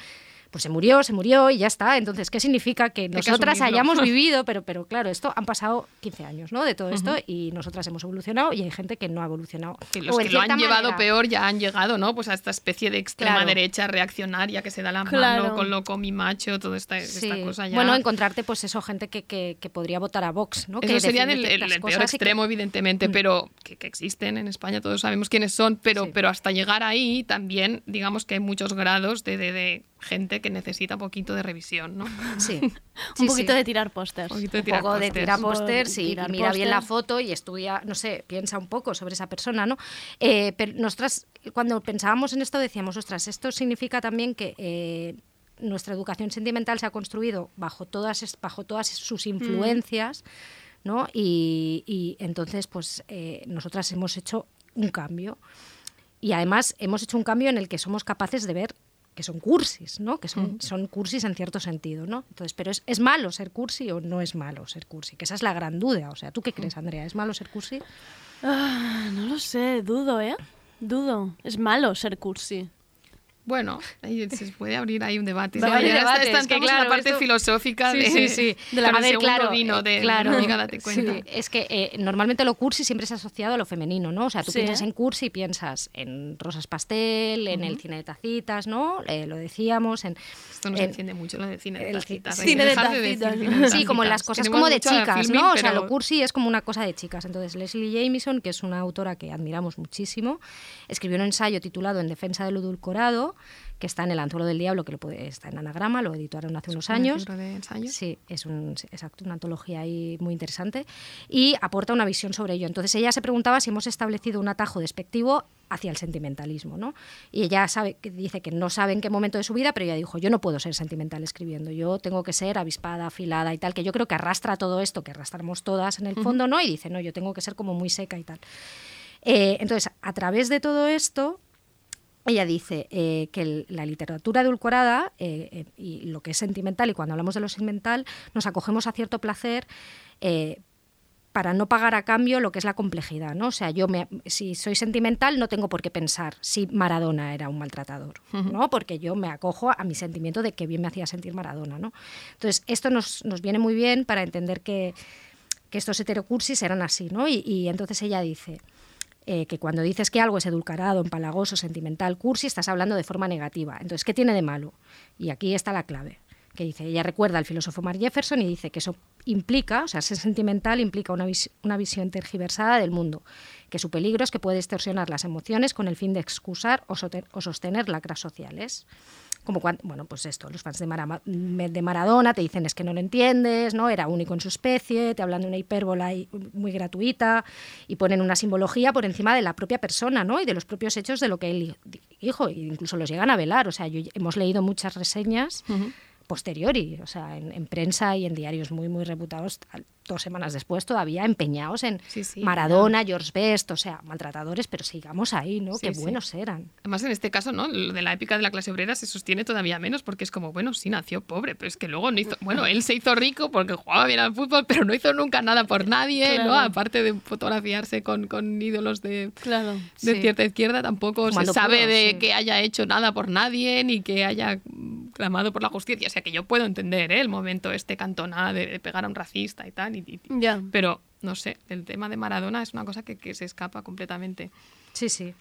pues se murió, se murió y ya está. Entonces, ¿qué significa? Que que nosotras asumirlo. hayamos vivido, pero, pero claro, esto han pasado 15 años, ¿no? De todo esto Ujú. y nosotras hemos evolucionado y hay gente que no ha evolucionado. Y los O que lo han cierta llevado manera- peor ya han llegado, ¿no? Pues a esta especie de extrema Claro. derecha reaccionaria que se da la Claro. mano con loco mi macho, toda esta, Sí. esta cosa ya. Bueno, encontrarte, pues eso, gente que, que, que podría votar a Vox, ¿no? Eso que sería el, el- el peor que- extremo, evidentemente, Mm. pero que, que existen en España, todos sabemos quiénes son, pero, pero hasta llegar ahí también, digamos que hay muchos grados de, de- de gente que necesita un poquito de revisión, ¿no? Sí. Un poquito de tirar pósters. Un poquito de tirar poco de pósters. tirar Un poco de pósters y tirar mira bien la foto y estudia, no sé, piensa un poco sobre esa persona, ¿no? Eh, pero nosotras, cuando pensábamos en esto, decíamos, ostras, esto significa también que eh, nuestra educación sentimental se ha construido bajo todas, bajo todas sus influencias, ¿no? Y, y entonces, pues, eh, nosotras hemos hecho un cambio. Y además hemos hecho un cambio en el que somos capaces de ver que son cursis, ¿no? Que son, son cursis en cierto sentido, ¿no? Entonces, pero es, ¿es malo ser cursi o no es malo ser cursi? Que esa es la gran duda. O sea, ¿tú qué crees, Andrea? ¿Es malo ser cursi? Ah, no lo sé, dudo, ¿eh? Dudo. Es malo ser cursi. Bueno, se puede abrir ahí un debate. Es que en la parte esto- filosófica Sí, de, sí, sí. de la A ver, segundo claro, vino de, claro, de Amiga, date cuenta. es que eh, normalmente lo cursi siempre ha asociado a lo femenino, ¿no? O sea, tú piensas en cursi y piensas en rosas pastel, en el cine de tacitas, ¿no? Eh, lo decíamos, en... Esto nos en- enciende mucho lo de cine de tacitas. cine de cine Sí, como en las cosas como de chicas, filming, ¿no? O sea, lo cursi es como una cosa de chicas. Entonces, Leslie Jameson, que es una autora que admiramos muchísimo, escribió un ensayo titulado En defensa del edulcorado, que está en El Anzuelo del Diablo, que lo puede, está en Anagrama, lo editaron hace unos un años. de ensayos. Sí, es un, exacto, una antología ahí muy interesante y aporta una visión sobre ello. Entonces ella se preguntaba si hemos establecido un atajo despectivo hacia el sentimentalismo, ¿no? Y ella sabe, dice que no sabe en qué momento de su vida, pero ella dijo, yo no puedo ser sentimental escribiendo, yo tengo que ser avispada, afilada y tal, que yo creo que arrastra todo esto, que arrastramos todas en el fondo, ¿no? Y dice, no, yo tengo que ser como muy seca y tal. Eh, entonces, a través de todo esto, ella dice eh, que el- la literatura edulcorada eh, eh, y lo que es sentimental, y cuando hablamos de lo sentimental, nos acogemos a cierto placer para no pagar a cambio lo que es la complejidad. ¿no? O sea, yo me- si soy sentimental no tengo por qué pensar si Maradona era un maltratador, ¿no? porque yo me acojo a mi sentimiento de que bien me hacía sentir Maradona. ¿no? Entonces, esto nos, nos viene muy bien para entender que, que estos heterocursis eran así. ¿no? Y, y entonces ella dice eh, que cuando dices que algo es edulcorado, empalagoso, sentimental, cursi, estás hablando de forma negativa. Entonces, ¿qué tiene de malo? Y aquí está la clave, que dice, ella recuerda al filósofo Mark Jefferson y dice que eso implica, o sea, ser sentimental implica una, una visión tergiversada del mundo, que su peligro es que puede distorsionar las emociones con el fin de excusar o sostener lacras sociales. Como cuando, bueno, pues esto, los fans de, Mara- de Maradona te dicen es que no lo entiendes, ¿no? Era único en su especie, te hablan de una hipérbola muy gratuita y ponen una simbología por encima de la propia persona, ¿no? Y de los propios hechos de lo que él dijo, e incluso los llegan a velar. O sea, yo, hemos leído muchas reseñas posteriori, o sea, en, en prensa y en diarios muy, muy reputados, dos semanas después todavía empeñados en Sí, sí, Maradona, George Best, o sea, maltratadores, pero sigamos ahí, ¿no? Sí, Qué sí. buenos eran. Además, en este caso, ¿no? Lo de la épica de la clase obrera se sostiene todavía menos porque es como, bueno, sí nació pobre, pero es que luego no hizo. Bueno, él se hizo rico porque jugaba bien al fútbol, pero no hizo nunca nada por nadie, ¿no? Aparte de fotografiarse con, con ídolos de, Claro. de Sí. cierta izquierda, tampoco Fumando se sabe de sí. que haya hecho nada por nadie ni que haya clamado por la justicia. O sea, que yo puedo entender ¿eh? el momento este cantona de, de pegar a un racista y tal. Y- y- Ya. pero, no sé, el tema de Maradona es una cosa que, que se escapa completamente. Sí, sí.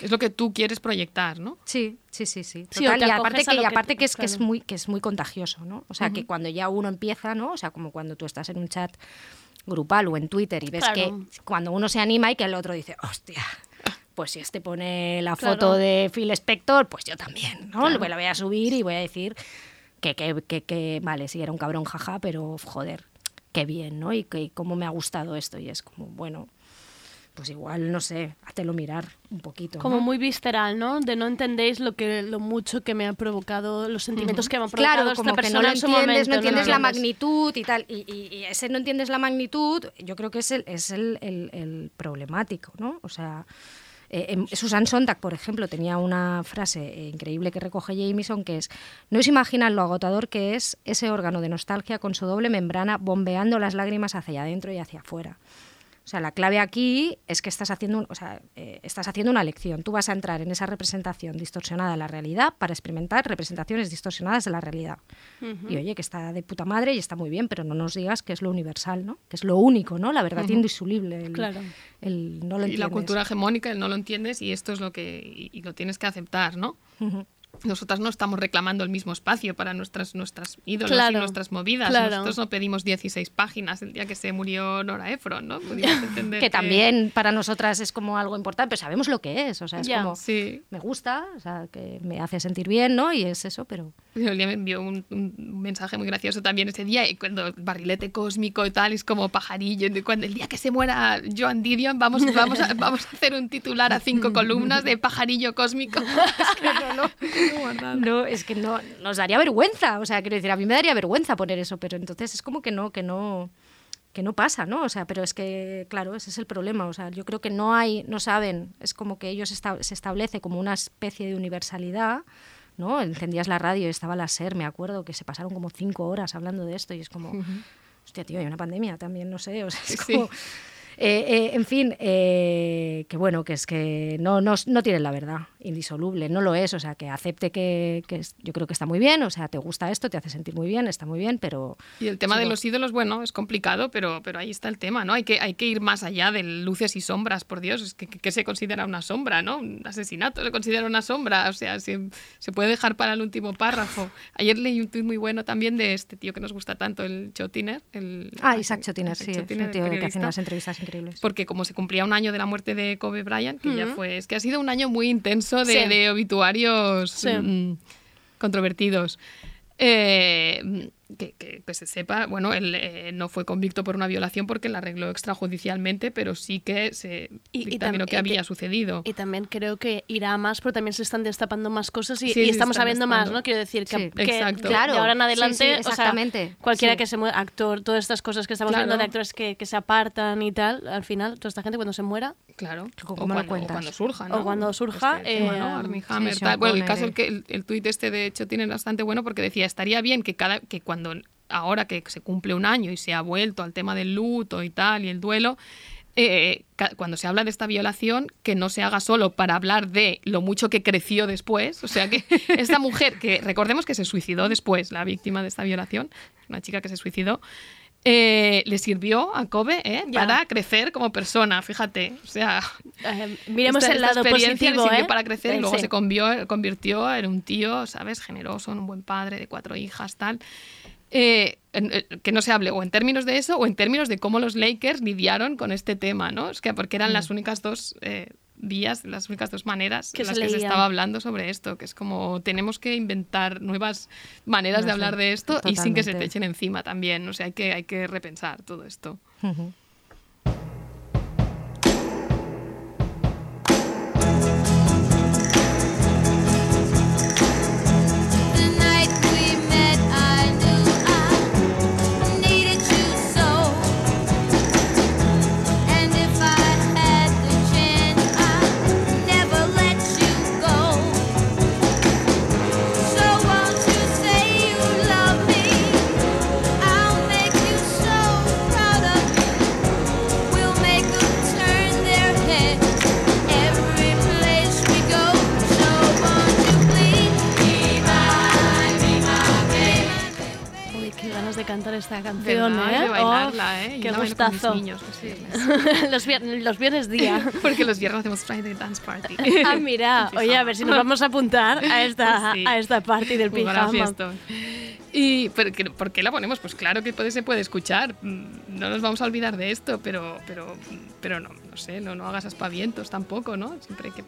Es lo que tú quieres proyectar, ¿no? Sí, sí, sí, sí. Total, y aparte que, y aparte que es que es muy que es muy contagioso, ¿no? O sea, que cuando ya uno empieza, ¿no? O sea, como cuando tú estás en un chat grupal o en Twitter y ves Claro. que cuando uno se anima y que el otro dice, hostia, pues si este pone la Claro. foto de Phil Spector, pues yo también, ¿no? Claro. La voy a subir y voy a decir que, que, que, que, vale, sí, era un cabrón, jaja, pero joder, qué bien, ¿no? Y que cómo me ha gustado esto. Y es como, bueno, pues igual, no sé, hátelo mirar un poquito. Como ¿no? muy visceral, ¿no? De no entendéis lo que lo mucho que me ha provocado, los sentimientos que me ha provocado Claro, esta como que persona no lo en su entiendes, momento. no entiendes la entiendes. magnitud y tal. Y, y- y ese no entiendes la magnitud, yo creo que es el, es el, el- el problemático, ¿no? O sea, eh, em, Susan Sontag, por ejemplo, tenía una frase eh, increíble que recoge Jameson, que es, no os imaginan lo agotador que es ese órgano de nostalgia con su doble membrana bombeando las lágrimas hacia adentro y hacia afuera. O sea, la clave aquí es que estás haciendo, un- o sea, eh, estás haciendo una lección. Tú vas a entrar en esa representación distorsionada de la realidad para experimentar representaciones distorsionadas de la realidad. Y oye, que está de puta madre y está muy bien, pero no nos digas que es lo universal, ¿no? Que es lo único, ¿no? La verdad Ujú. indisoluble. El, Claro. el no lo y la entiendes. cultura hegemónica, el no lo entiendes y esto es lo que y, y lo tienes que aceptar, ¿no? Ujú. Nosotras no estamos reclamando el mismo espacio para nuestras nuestras ídolos y nuestras movidas. claro. Nosotros no pedimos 16 páginas el día que se murió Nora Ephron, ¿no? Entender Que también para nosotras es como algo importante, pero sabemos lo que es. O sea, es como, Sí. me gusta, o sea, que me hace sentir bien, ¿no? Y es eso, pero... Día me envió un, un mensaje muy gracioso también ese día, y cuando el barrilete cósmico y tal, es como pajarillo. y Cuando el día que se muera Joan Didion, vamos, vamos, a, vamos a hacer un titular a cinco columnas de pajarillo cósmico. Es que no, no, tengo guardado. No, es que no nos daría vergüenza, o sea, quiero decir, a mí me daría vergüenza poner eso, pero entonces es como que no, que no que no pasa, ¿no? O sea, pero es que, claro, ese es el problema, o sea, yo creo que no hay, no saben, es como que ellos esta- se establece como una especie de universalidad, ¿no? Encendías la radio y estaba la SER, me acuerdo, que se pasaron como cinco horas hablando de esto y es como, hostia, tío, hay una pandemia también, no sé, o sea, es Sí. como... Eh, eh, en fin, eh, que bueno, que es que no, no, no tienen la verdad, indisoluble, no lo es, o sea, que acepte que, que yo creo que está muy bien, o sea, te gusta esto, te hace sentir muy bien, está muy bien, pero... Y el tema de los ídolos, bueno, es complicado, pero, pero ahí está el tema, ¿no? Hay que, hay que ir más allá de luces y sombras, por Dios. Es que, que- ¿qué se considera una sombra, no? Un asesinato se considera una sombra. O sea, se, se puede dejar para el último párrafo. Ayer leí un tuit muy bueno también de este tío que nos gusta tanto, el Chotiner. El, Ah, Isaac Chotiner, Isaac sí, Chotiner, un tío el que hace unas entrevistas increíbles. Porque como se cumplía un año de la muerte de Kobe Bryant, que ya Ujú. fue, es que ha sido un año muy intenso de, Sí. de obituarios Sí. mm, controvertidos. Eh, que, que, pues, se sepa, bueno, él eh, no fue convicto por una violación porque la arregló extrajudicialmente, pero sí que se Y- y dictaminó tam- que y había que- sucedido. Y también creo que irá más, porque también se están destapando más cosas y, Sí, y estamos sabiendo más. ¿no? Quiero decir que, Sí. que Exacto. Claro, de ahora en sí, adelante, sí, o sea, exactamente, cualquiera sí. que se muera, actor, todas estas cosas que estamos Claro. viendo de actores que, que se apartan y tal, al final, toda esta gente cuando se muera, Claro. ¿Cómo o lo cuando, o cuando surja, ¿no? O cuando surja, Este tema, eh, ¿no? Armie Hammer, tal. Bueno, el caso el que el, el tuit este de hecho tiene bastante bueno porque decía, estaría bien que cada que cuando ahora que se cumple un año y se ha vuelto al tema del luto y tal y el duelo eh, cuando se habla de esta violación, que no se haga solo para hablar de lo mucho que creció después. O sea, que esta mujer, que recordemos que se suicidó después, la víctima de esta violación, una chica que se suicidó, eh, le sirvió a Kobe eh, para crecer como persona, fíjate. O sea, eh, miremos esta- el esta lado experiencia le positivo, sirvió ¿eh? para crecer y Eh, luego sí. se convió- convirtió en un tío, ¿sabes? Generoso, en un buen padre de cuatro hijas, tal. Eh, en- eh, que no se hable o en términos de eso o en términos de cómo los Lakers lidiaron con este tema, ¿no? Es que porque eran las únicas dos eh, vías, las únicas dos maneras en se las que se estaba hablando sobre esto, que es como tenemos que inventar nuevas maneras No de sé, hablar de esto y sin que se te echen encima también, o sea, hay que, hay que repensar todo esto. Esta canción. ¿eh? De bailarla, ¿eh? Qué gustazo. niños los viernes. los, vier- los viernes día. Porque los viernes hacemos Friday Dance Party. ah, mira, oye, a ver si nos vamos a apuntar a esta, Pues sí. a esta party del pijama. ¿Y por qué, por qué la ponemos? Pues claro que puede, se puede escuchar. Mm, No nos vamos a olvidar de esto, pero, pero, pero no, no sé, no, no hagas aspavientos tampoco, ¿no? Siempre hay que...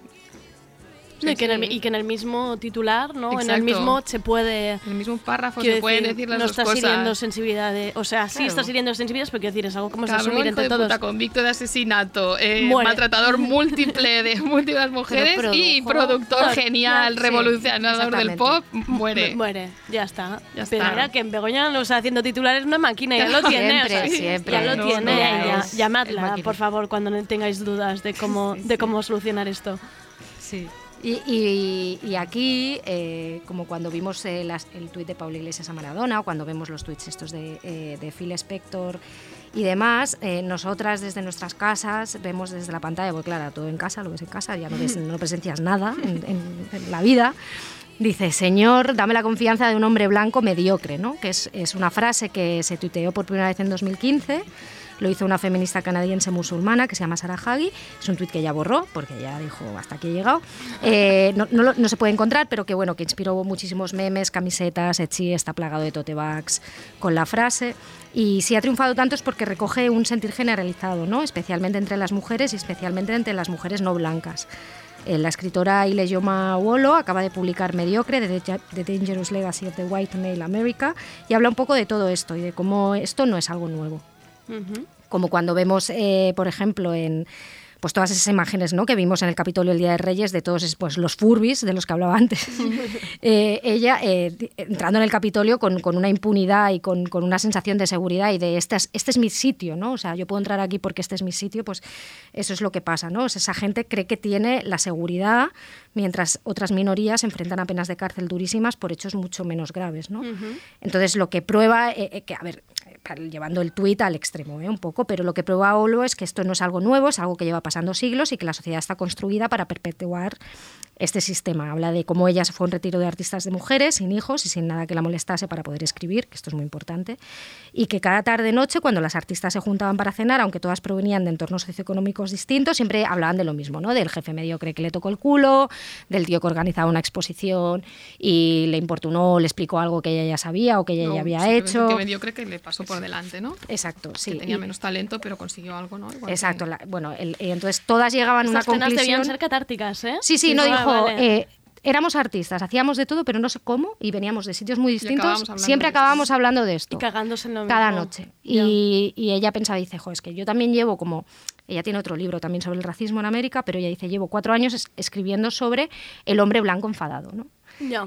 No, y, que en el, sí. y que en el mismo titular, ¿no? En el mismo se puede... En el mismo párrafo se pueden decir las no dos estás cosas. hiriendo sensibilidades. O sea, sí estás hiriendo sensibilidades, pero quiero decir, es algo como se asumir entre de todos. puta, convicto de asesinato, eh, maltratador múltiple de múltiples mujeres y productor genial, sí, revolucionador del pop, muere. Muere, ya está. Ya Pero está. mira que en Begoña no está haciendo titulares una máquina, ya lo tiene. o sea, Siempre, siempre. Ya lo No, tiene. no, ya- es- llamadla, por favor, cuando no tengáis dudas de cómo, de cómo solucionar esto. Sí. Y, y- y aquí, eh, como cuando vimos eh, las- el tuit de Paula Iglesias a Maradona, o cuando vemos los tuits estos de, eh, de Phil Spector y demás, eh, nosotras desde nuestras casas vemos desde la pantalla, porque claro, todo en casa, lo ves en casa, ya no, ves, no presencias nada en, en- en la vida. Dice, Señor, dame la confianza de un hombre blanco mediocre, ¿no? Que es, es una frase que se tuiteó por primera vez en 2015. Lo hizo una feminista canadiense musulmana que se llama Sarah Hagi. Es un tuit que ella borró porque ella dijo hasta aquí he llegado. Eh, no, se puede encontrar, pero que bueno, que inspiró muchísimos memes, camisetas, Etsy está plagado de tote bags con la frase. Y si ha triunfado tanto es porque recoge un sentir generalizado, ¿no? especialmente entre las mujeres y especialmente entre las mujeres no blancas. Eh, La escritora Ileyoma Wolo acaba de publicar Mediocre, Da- The Dangerous Legacy of the White Male America, y habla un poco de todo esto y de cómo esto no es algo nuevo como cuando vemos, eh, por ejemplo, en pues todas esas imágenes ¿no? que vimos en el Capitolio el Día de Reyes de todos es- pues, los furbis de los que hablaba antes. Eh, ella eh, entrando en el Capitolio con, con una impunidad y con, con una sensación de seguridad y de este es, este es mi sitio, ¿no? O sea, yo puedo entrar aquí porque este es mi sitio, pues eso es lo que pasa, ¿no? O sea, esa gente cree que tiene la seguridad mientras otras minorías se enfrentan a penas de cárcel durísimas por hechos mucho menos graves, ¿no? Entonces, lo que prueba, eh, que a ver, llevando el tuit al extremo, un poco, pero lo que prueba Olo es que esto no es algo nuevo, es algo que lleva pasando siglos y que la sociedad está construida para perpetuar este sistema. Habla de cómo ella se fue a un retiro de artistas de mujeres, sin hijos y sin nada que la molestase para poder escribir, que esto es muy importante, y que cada tarde-noche, cuando las artistas se juntaban para cenar, aunque todas provenían de entornos socioeconómicos distintos, siempre hablaban de lo mismo, ¿no? Del jefe mediocre que le tocó el culo, del tío que organizaba una exposición y le importunó, le explicó algo que ella ya sabía o que ella No, ya había hecho. Que mediocre que le pasó por delante, ¿no? Exacto, sí. Que tenía y- menos talento, pero consiguió algo, ¿no? Igual que- Exacto, la- bueno, el- entonces todas llegaban a una conclusión. debían ser catárticas, ¿eh? Sí, sí, no dijo. Vale. eh, éramos artistas, hacíamos de todo, pero no sé cómo, y veníamos de sitios muy distintos. Siempre acabábamos hablando de esto. Y cagándose en lo cada noche. Y, y ella pensaba, dice, jo, es que yo también llevo como, ella tiene otro libro también sobre el racismo en América, pero ella dice, llevo cuatro años es- escribiendo sobre el hombre blanco enfadado, ¿no?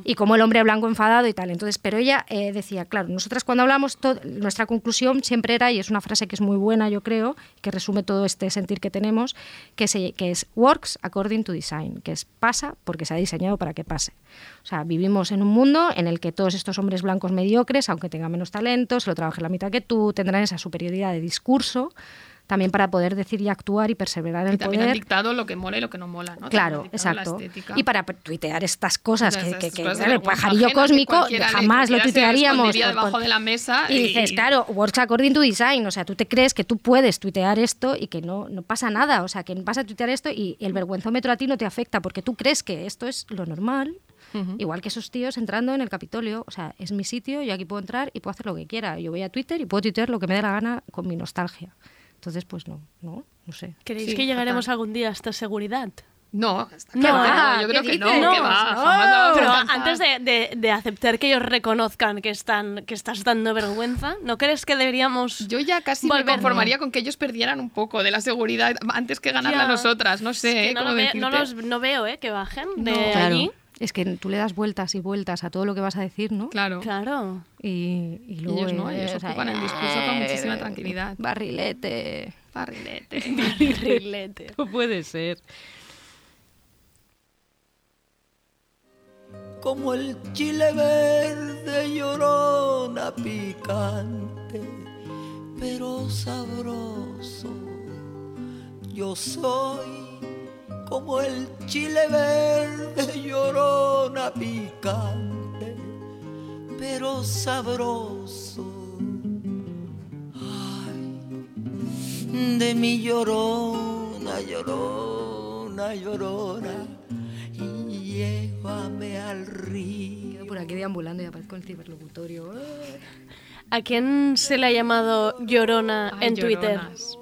Y como el hombre blanco enfadado y tal. Entonces, pero ella eh, decía, claro, nosotras cuando hablamos, nuestra conclusión siempre era, y es una frase que es muy buena, yo creo, que resume todo este sentir que tenemos, que, se- que es works according to design, que es pasa porque se ha diseñado para que pase. O sea, vivimos en un mundo en el que todos estos hombres blancos mediocres, aunque tengan menos talento, se lo trabajen la mitad que tú, tendrán esa superioridad de discurso también para poder decir y actuar y perseverar en Y el también han poder. dictado lo que mola y lo que no mola, ¿no? Claro, han exacto. Y para tuitear estas cosas que, que- que, claro, el pajarillo cósmico jamás lo tuitearíamos. debajo de la mesa y y- dices, claro, works according to design, o sea, tú te crees que tú puedes tuitear esto y que no, no pasa nada, o sea, que vas a tuitear esto y el vergüenzómetro a ti no te afecta porque tú crees que esto es lo normal. Igual que esos tíos entrando en el Capitolio, o sea, es mi sitio, yo aquí puedo entrar y puedo hacer lo que quiera. Yo voy a Twitter y puedo tuitear lo que me dé la gana con mi nostalgia. Entonces, pues no, no, no sé. ¿Creéis Sí, que llegaremos total. algun día a esta seguridad? No, está No, claro que ah, no, yo ¿qué creo que no, que va, no. Pero antes de, de- de aceptar que ellos reconozcan que, están, que estás dando vergüenza, ¿no crees que deberíamos Yo ya casi me conformaría con que ellos perdieran un poco de la seguridad antes que ganarla Ya. nosotras, no sé, Es que ¿eh? no, cómo lo ve- no decirte. los- no veo eh, que bajen de No. Claro. allí? Es que tú le das vueltas y vueltas a todo lo que vas a decir, ¿no? Claro. Claro. Y, y luego ellos no, eh, ellos ocupan el discurso con eh, muchísima tranquilidad. Barrilete. Barrilete. Barrilete. No puede ser. como el chile verde llorona picante, pero sabroso. Yo soy como el chile verde llorona picante, pero sabroso. de mi llorona, llorona, llorona, y llévame al río. Por aquí deambulando y aparezco el ciberlocutorio. ¿A quién se le ha llamado Llorona Ay, en Twitter? lloronas.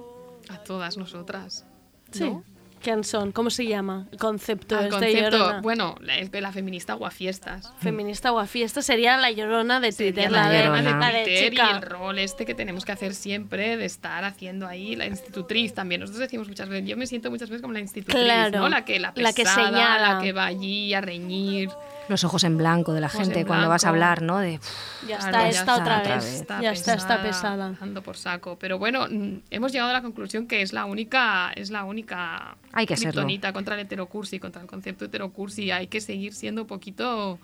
A todas nosotras. Sí. ¿no? ¿Quién son? ¿Cómo se llama? El concepto este Llorona. bueno, la, la feminista guafiestas. Feminista guafiesta sería la Llorona de Twitter, la, de, Llorona. la de Twitter y el rol este que tenemos que hacer siempre de estar haciendo ahí la institutriz también. Nosotros decimos muchas veces, yo me siento muchas veces como la institutriz, Claro, ¿no? La que la, la que pesada, señala. la que va allí a reñir. Los ojos en blanco de la Ojos gente cuando vas a hablar, ¿no? De, Ya Claro, está, esta otra otra vez. vez. Ya está, está pesada. Dando por saco. Pero bueno, mm, hemos llegado a la conclusión que es la única, es la única Hay que serlo. contra el heterocursi, contra el concepto heterocursi. Hay que seguir siendo un poquito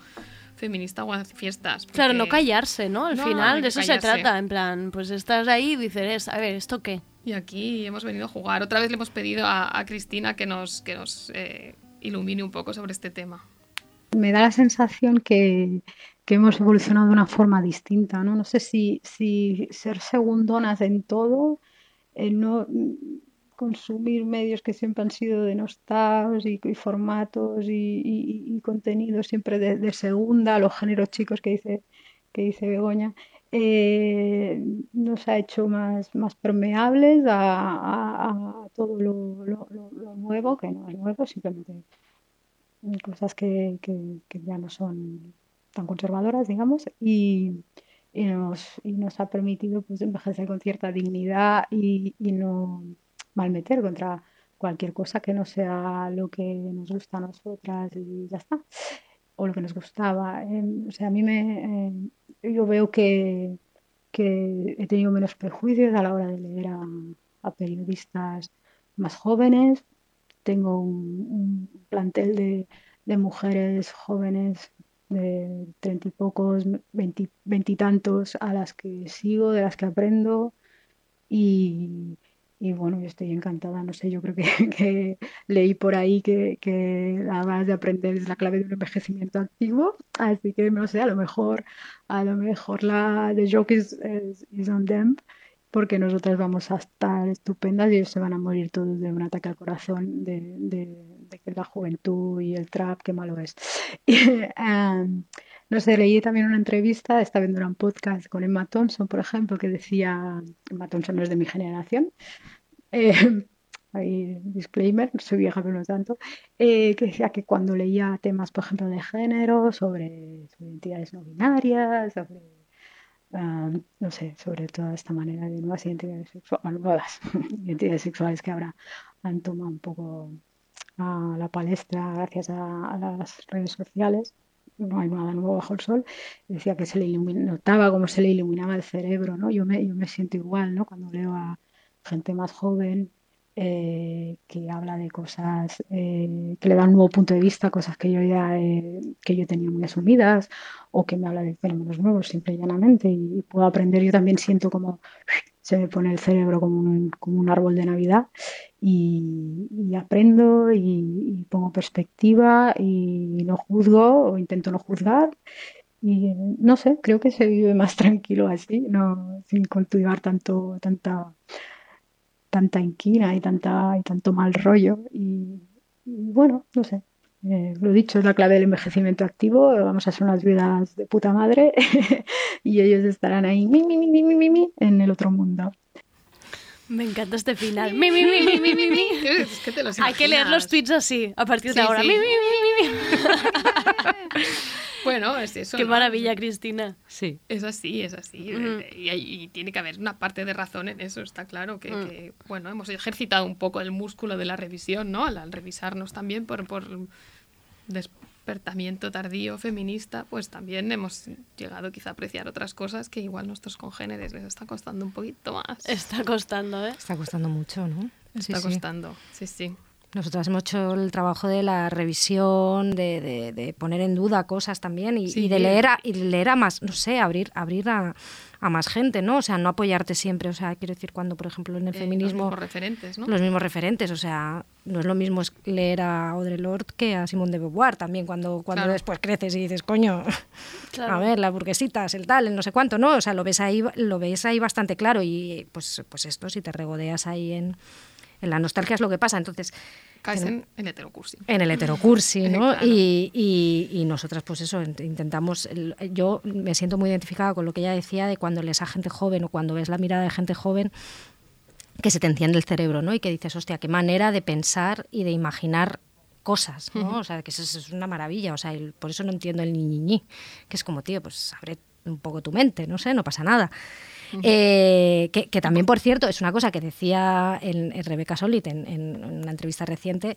feminista o fiestas. Claro, no callarse, ¿no? Al No, final de eso se trata. En plan, pues estás ahí y dices, a ver, ¿esto qué? Y aquí hemos venido a jugar. Otra vez le hemos pedido a, a Cristina que nos, que nos eh, ilumine un poco sobre este tema. me da la sensación que, que hemos evolucionado de una forma distinta, ¿no? No sé si, si ser segundonas en todo, el no consumir medios que siempre han sido denostados y, y formatos y, contenidos siempre de, segunda, los géneros chicos que dice, que dice Begoña, eh, nos ha hecho más, más permeables a, todo lo, nuevo, que no es nuevo, simplemente cosas que, que- ya no son tan conservadoras, digamos, y, nos, nos ha permitido pues, envejecer con cierta dignidad y no malmeter contra cualquier cosa que no sea lo que nos gusta a nosotras y ya está, o lo que nos gustaba. Em, o sea, a mí me, em, yo veo que, que he tenido menos prejuicios a la hora de leer a, periodistas más jóvenes, tengo un, plantel de, de mujeres jóvenes de treinta y pocos, veinti- veintitantos a las que sigo, de las que aprendo. Y, y bueno, yo estoy encantada, no sé, yo creo que, que leí por ahí que, que ganas de aprender es la clave de un envejecimiento activo, así que no sé, a lo mejor, a lo mejor la the joke is, is, is on them porque nosotras vamos a estar estupendas y ellos se van a morir todos de un ataque al corazón de, de- de la juventud y el trap, qué malo es. Em, no sé, leí también una entrevista, estaba viendo un podcast con Emma Thompson, por ejemplo, que decía, Emma Thompson no es de mi generación, eh, disclaimer, soy vieja pero no tanto, eh, que decía que cuando leía temas, por ejemplo, de género, sobre, identidades no binarias, sobre ah, no sé, sobre toda esta manera de nuevas identidades sexuales, nuevas identidades sexuales que ahora han tomado un poco a la palestra gracias a las redes sociales. No hay nada nuevo bajo el sol. Decía que se le ilumina- notaba cómo se le iluminaba el cerebro, ¿no? Yo me, yo me siento igual, ¿no? Cuando leo a gente más joven eh, que habla de cosas eh, que le dan un nuevo punto de vista, cosas que yo ya que yo tenía muy asumidas, o que me habla de fenómenos nuevos, simple y llanamente, y puedo aprender. Yo también siento como se me pone el cerebro como un, como un árbol de Navidad y, aprendo y, pongo perspectiva y no juzgo o intento no juzgar. Y no sé, creo que se vive más tranquilo así, no sin cultivar tanto, tanta tanta inquina y tanta y tanto mal rollo y bueno, no sé. Eh, lo dicho, es la clave del envejecimiento activo. Vamos a ser unas vidas de puta madre y ellos estarán ahí mi, mi, mi, mi, mi, mi, en el otro mundo. Me encanta este final. Mi, mi, mi, mi, mi, mi, mi. Es que te los Hay que leer los tweets así, a partir de Sí, ahora. sí. Mi, mi, mi, mi, mi. Bueno, es eso. Qué ¿no? maravilla, Cristina. Sí. Es así, es así. Eh, y, tiene que haber una parte de razón en eso, está claro. Que, Mm. que, bueno, hemos ejercitado un poco el músculo de la revisión, ¿no? Al, al revisarnos también por, por despertamiento tardío feminista, pues también hemos llegado quizá a apreciar otras cosas que igual nuestros congéneres les está costando un poquito más. Está costando, ¿eh? Está costando mucho, ¿no? Está Sí, sí. costando, sí, sí. Nosotras hemos hecho el trabajo de la revisión, de, de- de poner en duda cosas también y, Sí. y de leer a, y leer a más, no sé, abrir, abrir a, a más gente, ¿no? O sea, no apoyarte siempre. O sea, quiero decir, cuando, por ejemplo, en el Eh, feminismo. Los mismos referentes, ¿no? Los mismos referentes, o sea, no es lo mismo leer a Audre Lorde que a Simone de Beauvoir también, cuando, cuando Claro. después creces y dices, coño, Claro. a ver, las burguesitas, el tal, el no sé cuánto, ¿no? O sea, lo ves ahí, lo ves ahí bastante claro y pues, pues esto, si te regodeas ahí en, en la nostalgia es lo que pasa. Entonces, Caes en el heterocursi. en el heterocursi, ¿no? Claro. y, y- y nosotras, pues eso, int- intentamos. Yo me siento muy identificada con lo que ella decía de cuando lees a gente joven o cuando ves la mirada de gente joven que se te enciende el cerebro, ¿no? Y que dices, hostia, qué manera de pensar y de imaginar cosas, ¿no? O sea, que eso es una maravilla, o sea, el- por eso no entiendo el ñiñiñi, que es como, tío, pues abre un poco tu mente, no sé, no pasa nada. Eh, que, que también, por cierto, es una cosa que decía en, en Rebeca Solit en, en una entrevista reciente.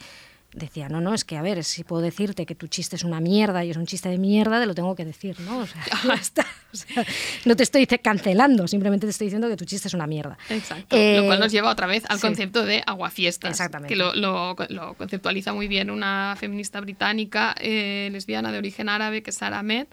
Decía, no, no, es que a ver, si puedo decirte que tu chiste es una mierda y es un chiste de mierda, te lo tengo que decir, ¿no? O sea. O sea, no te estoy ce- cancelando, simplemente te estoy diciendo que tu chiste es una mierda. Exacto. Eh, lo cual nos lleva otra vez al sí. concepto de aguafiestas. Exactamente. Que lo, lo- lo conceptualiza muy bien una feminista británica eh, lesbiana de origen árabe, que es Sarah Ahmed,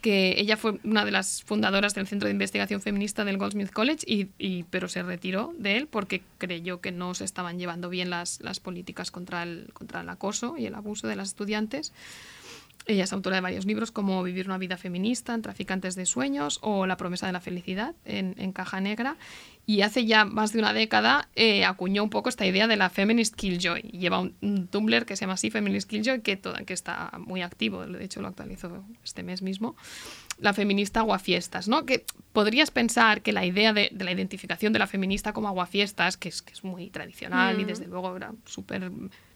que ella fue una de las fundadoras del Centro de Investigación Feminista del Goldsmith College, y, pero se retiró de él porque creyó que no se estaban llevando bien las, las políticas contra el, contra el acoso y el abuso de las estudiantes. Ella es autora de varios libros como Vivir una vida feminista, en Traficantes de Sueños o La promesa de la felicidad en, en Caja Negra. Y hace ya más de una década eh, acuñó un poco esta idea de la Feminist Killjoy. Lleva un, un Tumblr que se llama así, Feminist Killjoy, que, toda, que está muy activo. De hecho, lo actualizó este mes mismo. La feminista aguafiestas, ¿no? Que podrías pensar que la idea de, de la identificación de la feminista como aguafiestas, que es, que es muy tradicional y Mm. desde luego era súper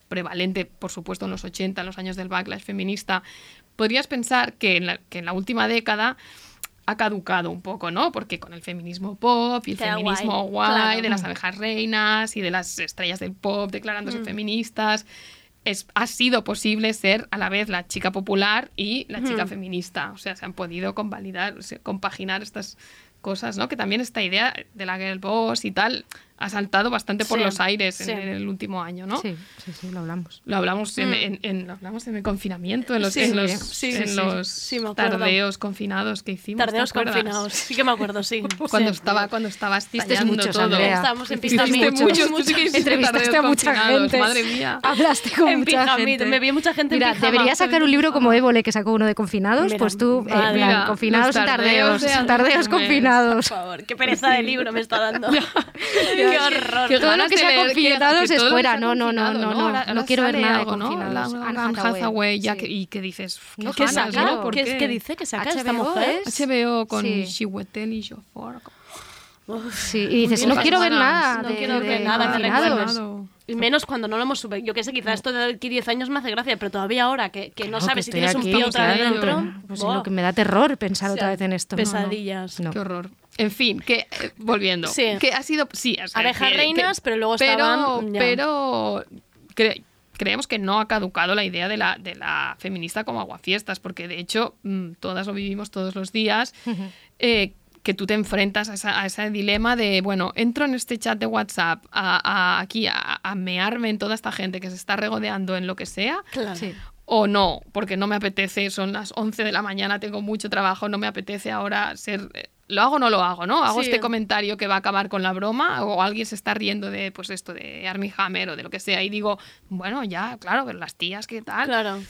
prevalente, por supuesto, en los 80, en los años del backlash feminista, podrías pensar que en la, que en la última década ha caducado un poco, ¿no? Porque con el feminismo pop y el feminismo guay, guay, claro. de las Mm. abejas reinas y de las estrellas del pop declarándose Mm. feministas, es, ha sido posible ser a la vez la chica popular y la chica Mm. feminista. O sea, se han podido convalidar, compaginar estas cosas, ¿no? Que también esta idea de la girl boss y tal ha saltado bastante por Sí, los aires sí. en, en el último año, ¿no? Sí, sí, sí, lo hablamos. Lo hablamos en, Mm. en- en- lo hablamos en el confinamiento, en los, Sí, en los, en tardeos confinados que hicimos. ¿te Tardeos confinados. Sí que me acuerdo, sí. Cuando estaba, cuando estaba Hiciste estallando muchos, todo. Andrea. Estábamos en pijamita. muchos, Muchos. que hiciste Entrevistaste a mucha gente. Madre mía. Hablaste con En mucha gente. me vi mucha gente en Mira, pijama. debería sacar un libro como Évole que sacó uno de confinados, Mira, pues tú, eh, en Mira, confinados y tardeos, tardeos confinados. Por favor, qué pereza de libro me está dando. qué horror. Qué Todo lo que de sea que- confinados que es que fuera. No, no, no, no, no, quiero ver nada de confinados. Anne Hathaway, que, y que dices, ¿qué, No, ¿Qué ganas, saca? ¿no? ¿Por ¿Qué, dice que saca esta mujer? HBO con. Chiwetel y Jofor. Sí, y dices, no quiero ver nada No de, quiero de ver nada que recuerdes. Y menos cuando no lo hemos subido. Yo qué sé, quizás esto de aquí 10 años me hace gracia, pero todavía ahora que, que no Claro, sabes que si tienes un aquí, pie otra vez dentro. Pues buah. lo que me da terror pensar O otra sea, vez en esto. No, no. Pesadillas. No. Qué horror. En fin, que eh, volviendo. Sí. Que ha sido. Sí, o sea, Abejas que- reinas, que- pero luego pero, estaban. ya. Pero. cre- creemos que no ha caducado la idea de la, de la feminista como aguafiestas, porque de hecho mm, todas lo vivimos todos los días. eh, que tú te enfrentas a, esa- a ese dilema de, bueno, entro en este chat de WhatsApp a, a- aquí a, a mearme en toda esta gente que se está regodeando en lo que sea, Claro. Sí. o no, porque no me apetece, son las 11 de la mañana, tengo mucho trabajo, no me apetece ahora ser... ¿Lo hago o no lo hago? ¿no? ¿Hago Sí. este comentario que va a acabar con la broma? ¿O alguien se está riendo de, pues esto, de Armie Hammer o de lo que sea? Y digo, bueno, ya, claro, pero las tías, ¿qué tal? Claro.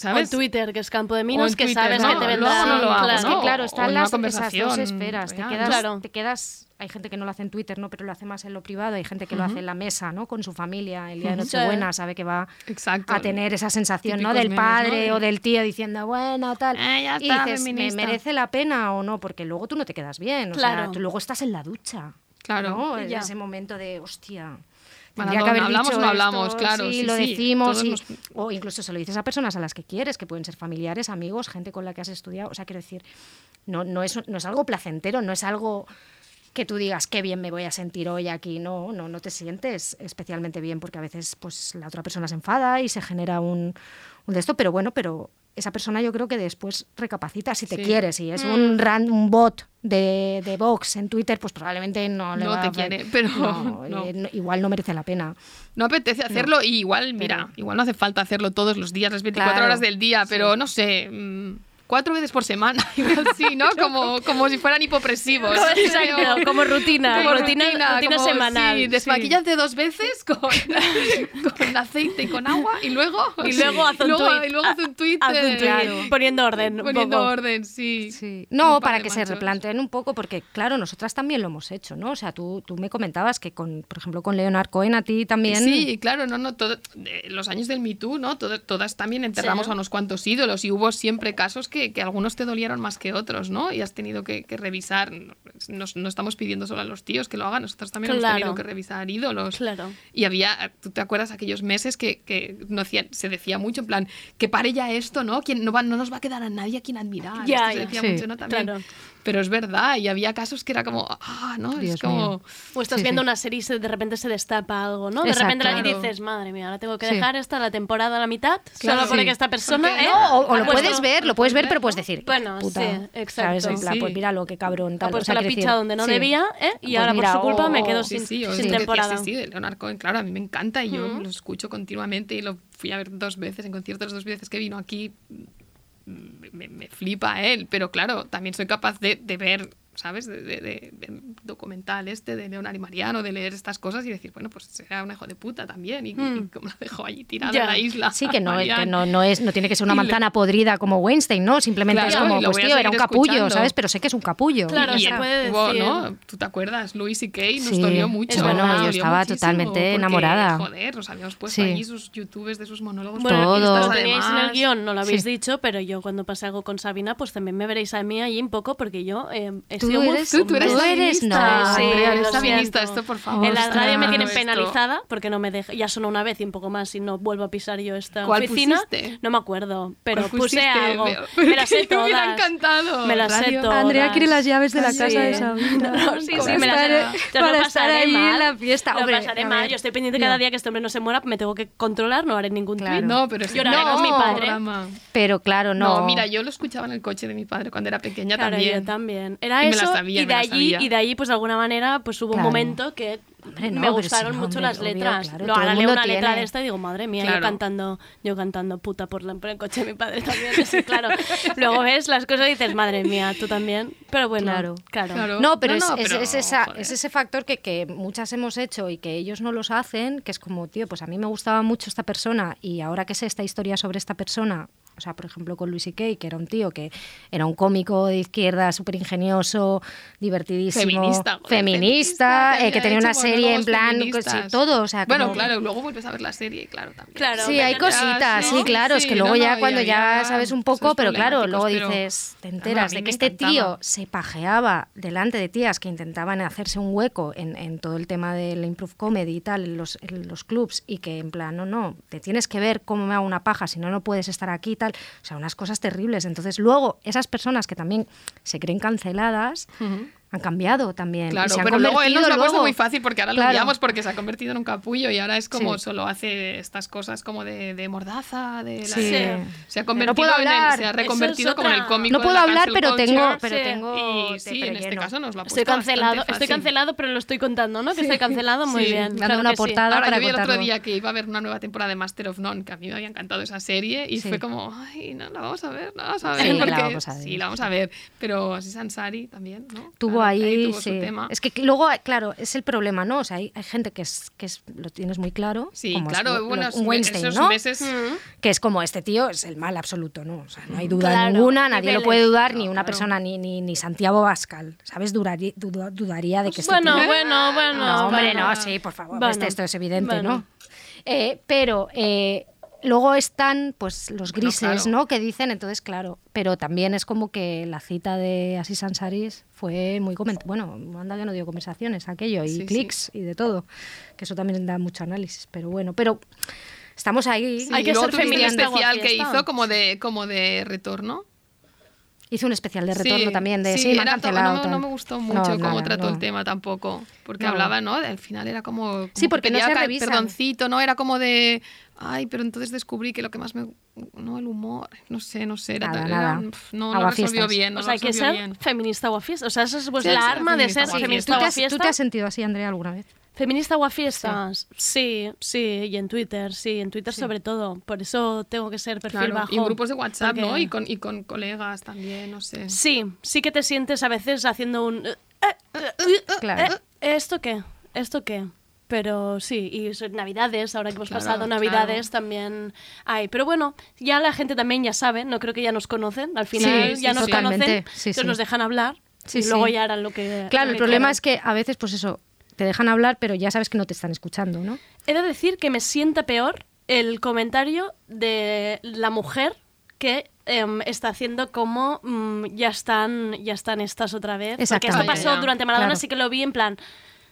¿Sabes? O en Twitter, que es campo de en que Twitter, sabes ¿no? que te Lo vendrán. hago o no lo hago, claro. Es que ¿no? claro, están las, esas dos esferas. Te quedas, Claro. te quedas, hay gente que no lo hace en Twitter, ¿no? pero lo hace más en lo privado. Hay gente que lo hace en la mesa, ¿no? Con su familia, el día de. Nochebuena, sabe que va Exacto. a tener esa sensación, ¿no? Del memes, padre ¿no? o del tío diciendo, bueno, tal. Eh, ya y está, dices, ¿me feminista". merece la pena o no? Porque luego tú no te quedas bien. O Claro. sea, tú luego estás en la ducha. Claro. ¿no? En Ya. ese momento de, hostia. Bueno, Tendría que haber hablamos o no hablamos, esto, claro, sí, sí, lo sí, decimos. todos y- nos- O incluso se lo dices a personas a las que quieres, que pueden ser familiares, amigos, gente con la que has estudiado. O sea, quiero decir, no, no, es, no es algo placentero, no es algo que tú digas qué bien me voy a sentir hoy aquí. No, no, no te sientes especialmente bien porque a veces pues la otra persona se enfada y se genera un, un de esto. Pero bueno, pero esa persona yo creo que después recapacita si te Sí. quiere. Si es Mm. un, ran- un bot de, de Vox en Twitter, pues probablemente no le No va te a- quiere, pero no, no. eh, igual no merece la pena. No apetece hacerlo y igual, mira, igual no hace falta hacerlo todos los días, las 24 Claro, horas del día, pero no sé, mm, cuatro veces por semana, igual sí, ¿no? Como, como si fueran hipopresivos. Exacto, como rutina, Como rutina, rutina como, semanal. Sí, sí. desmaquillate dos veces con, con aceite y con agua y luego... Y luego haz un luego- tuit. Y luego haz un tuit. Haz un eh, tuit, poniendo orden. un Poniendo poco. orden, sí. No, para que se replanteen un poco, porque claro, nosotras también lo hemos hecho, ¿no? O sea, tú, tú me comentabas que con, por ejemplo, con Leonard Cohen a ti también. Sí, claro, no, no, todo, de los años del Me Too, ¿no? Todo- todas también enterramos Sí. a unos cuantos ídolos y hubo siempre casos que, que algunos te dolieron más que otros, ¿no? Y has tenido que, que revisar, no, no estamos pidiendo solo a los tíos que lo hagan, nosotros también hemos Claro. tenido que revisar ídolos. Claro. Y había, ¿tú te acuerdas aquellos meses que, que no hacían- se decía mucho en plan, que pare ya esto, ¿no? ¿Quién, no, va, no nos va a quedar a nadie a quien admirar. Ya, Esto se ya. decía Sí, mucho, ¿no? También. claro. Pero es verdad, y había casos que era como, ah, ¿no? es como... mío. O estás Sí, viendo sí. una serie y se- de repente se destapa algo, ¿no? De Exacto. repente y dices, madre mía, ahora tengo que Sí. dejar esta la temporada a la mitad, Claro. solo porque Sí. esta persona... Porque ¿eh? no, o, o ha lo puesto- puedes ver, lo puedes ver, pero puedes decir. Bueno, puta, sí, ¿sabes? exacto. En plan, Sí. pues míralo, qué cabrón. Ha Tal. puesto o sea, la picha decir, donde no sí. debía, ¿eh? Y Pues ahora mira, por su culpa me quedo Sí, sin, sí, que temporada. decías, sí, de Leonard Cohen, claro, a mí me encanta y yo lo escucho continuamente y lo fui a ver dos veces en conciertos, dos veces que vino aquí. Me, me flipa él, pero claro, también soy capaz de, de ver, ¿sabes? De, de- de- de documental este de Leonard y Mariano, de leer estas cosas y decir, bueno, pues será un hijo de puta también y, y como la dejó allí tirada Ya. en la isla. Sí, que no, que no, no es, no tiene que ser una Y le- manzana podrida como Weinstein, ¿no? Simplemente Claro, es como, pues tío, era un capullo, escuchando. ¿sabes? Pero sé que es un capullo. Claro, y se puede hubo, decir. ¿no? ¿Tú te acuerdas? Louis y Kay nos Sí, dolió mucho. es nos yo estaba totalmente porque, enamorada. Joder, nos habíamos puesto Sí. allí sus youtubes de sus monólogos. Bueno, Todo. lo teníais en el guion, no lo habéis Sí. dicho, pero yo cuando pase algo con Sabina, pues también me veréis a mí allí un poco, porque yo eh, Tú sido muy eres- tú- tú eres fumada. feminista. No, Sí, Andrea, eres lo feminista, esto, por favor. En la radio me tienen esto. penalizada porque no me deja, ya sonó una vez y un poco más y no vuelvo a pisar yo esta ¿Cuál oficina. pusiste? No me acuerdo, pero ¿Cuál puse algo. Veo- Me las sé Me hubiera todas. encantado. Me las sé todas. Andrea quiere las llaves de la Sí. casa de Sabina. No, sí, sí, Para me las sé. Ya para lo estar pasaré ahí mal. en la fiesta. Lo Hombre, pasaré mal. Yo estoy pendiente cada día que este hombre no se muera, me tengo que controlar, no haré ningún tweet. No, pero es Lloraré no, con mi padre. Pero claro, no. No, mira, yo lo escuchaba en el coche de mi padre cuando era pequeña Claro, también. yo también. Era me la sabía, y de me la allí sabía. y de ahí pues de alguna manera pues hubo Claro. un momento que Hombre, no, me gustaron sí, mucho hombre, las obvio, letras. claro, Lo todo el ahora leo una letra tiene. de esta y digo, madre mía, Claro. yo cantando, yo cantando puta por, la, por el coche de mi padre también. Sí, claro. Luego ves las cosas y dices, madre mía, tú también. Pero bueno, Claro. claro. Claro. No, pero, No, es, no, es- pero, es esa- es ese factor que, que muchas hemos hecho y que ellos no los hacen, que es como, tío, pues a mí me gustaba mucho esta persona y ahora que sé esta historia sobre esta persona, o sea, por ejemplo, con Luis Kay, que era un tío que era un cómico de izquierda súper ingenioso, divertidísimo, Feminista, joder, feminista, feminista, eh, que tenía una serie en plan, sí, todo, o sea, Bueno, como- claro, luego vuelves a ver la serie claro, también. Claro, Sí, hay cositas, sí, sí, claro, es que luego no, ya no, cuando ya sabes un poco, pero claro, luego pero- dices, te enteras de que este tío se pajeaba delante de tías que intentaban hacerse un hueco en, en todo el tema del improve comedy y tal, en los, en los clubs, y que en plan, no, no, te tienes que ver cómo me hago una paja, si no, no puedes estar aquí y tal. O sea, unas cosas terribles. Entonces, luego, esas personas que también se creen canceladas, han cambiado también. y Claro, se han pero luego él nos lo ha puesto muy fácil porque ahora lo Claro. odiamos porque se ha convertido en un capullo y ahora es como Sí. solo hace estas cosas como de, de mordaza, de la- Sí. se, ha convertido No puedo en el- hablar. se ha reconvertido es como en el cómico. No de puedo la hablar, pero tengo, culture. pero Sí. tengo Y te sí, en este caso nos lo ha puesto Estoy cancelado, estoy cancelado, pero lo estoy contando, ¿no? Que estoy cancelado, muy Sí, bien. dando claro una portada. Ahora para yo vi el otro día que iba a haber una nueva temporada de Master of None, que a mí me había encantado esa serie y fue como, ay, no, la vamos a ver, la vamos a ver. Sí, la porque- vamos a ver, Sí, la vamos a ver. Pero Aziz Ansari también, ¿no? tuvo Ahí, tuvo su sí. tema. Es que luego, claro, es el problema, ¿no? O sea, hay, hay gente que es que es, lo tienes muy claro. Sí, como es claro, lo- bueno, Weinstein, esos ¿no? meses... Que es como este tío es el mal absoluto, ¿no? O sea, no hay duda Claro, ninguna, nadie lo puede dudar, ni una claro. persona, ni, ni, ni Santiago Bascal, ¿sabes? Duraría- duda- dudaría de que este Bueno, tío- bueno, bueno. No, hombre, bueno. no, sí, por favor, Bueno, este- esto es evidente, bueno. ¿no? Eh, pero eh, luego están pues los grises, claro. ¿no? Que dicen, entonces, claro, pero también es como que la cita de Asis Ansaris fue muy comentada. Bueno, anda que no dio conversaciones aquello, y Sí, sí. clics y de todo, que eso también da mucho análisis, pero bueno, pero estamos ahí. Sí, Hay que ser feminista especial que hizo como de, como de retorno. Hizo un especial de retorno Sí, también de sí, sí, era no, no me gustó No, mucho cómo trató no. el tema tampoco. Porque No. hablaba, ¿no? Al final era como. como Sí, que porque no se revisan. Perdoncito, ¿no? Era como de. Ay, pero entonces descubrí que lo que más me. No, el humor. No sé, no sé. Era, Nada, era- nada. pf, no, no Aguafiestas. resolvió bien. No o sea, hay que ser bien. feminista guafiesta. O sea, esa es pues, Sí, la arma de feminista ser feminista ¿Tú te, has, guafiesta. ¿Tú te has sentido así, Andrea, alguna vez? ¿Feminista guafiestas? Sí, sí, y en Twitter, sí, en Twitter sobre todo. Por eso tengo que ser perfil Claro, bajo. y en grupos de WhatsApp, ¿no? porque- Y con, y con colegas también, no sé. Sí, sí que te sientes a veces haciendo un... eh, Claro. eh, ¿Esto qué? ¿Esto qué? Pero sí, y Navidades, ahora que hemos Claro, pasado Navidades también hay. Pero bueno, ya la gente también ya sabe, no creo que ya nos conocen, al final Sí, ya sí, nos totalmente. conocen, Sí, entonces sí. nos dejan hablar Sí, y luego sí. ya harán lo que Claro, lo el que problema quieran. es que a veces, pues eso, te dejan hablar, pero ya sabes que no te están escuchando, ¿no? He de decir que me sienta peor el comentario de la mujer que em, está haciendo como mm, ya están ya están estas otra vez. Porque esto pasó durante Maradona, claro. sí que lo vi en plan.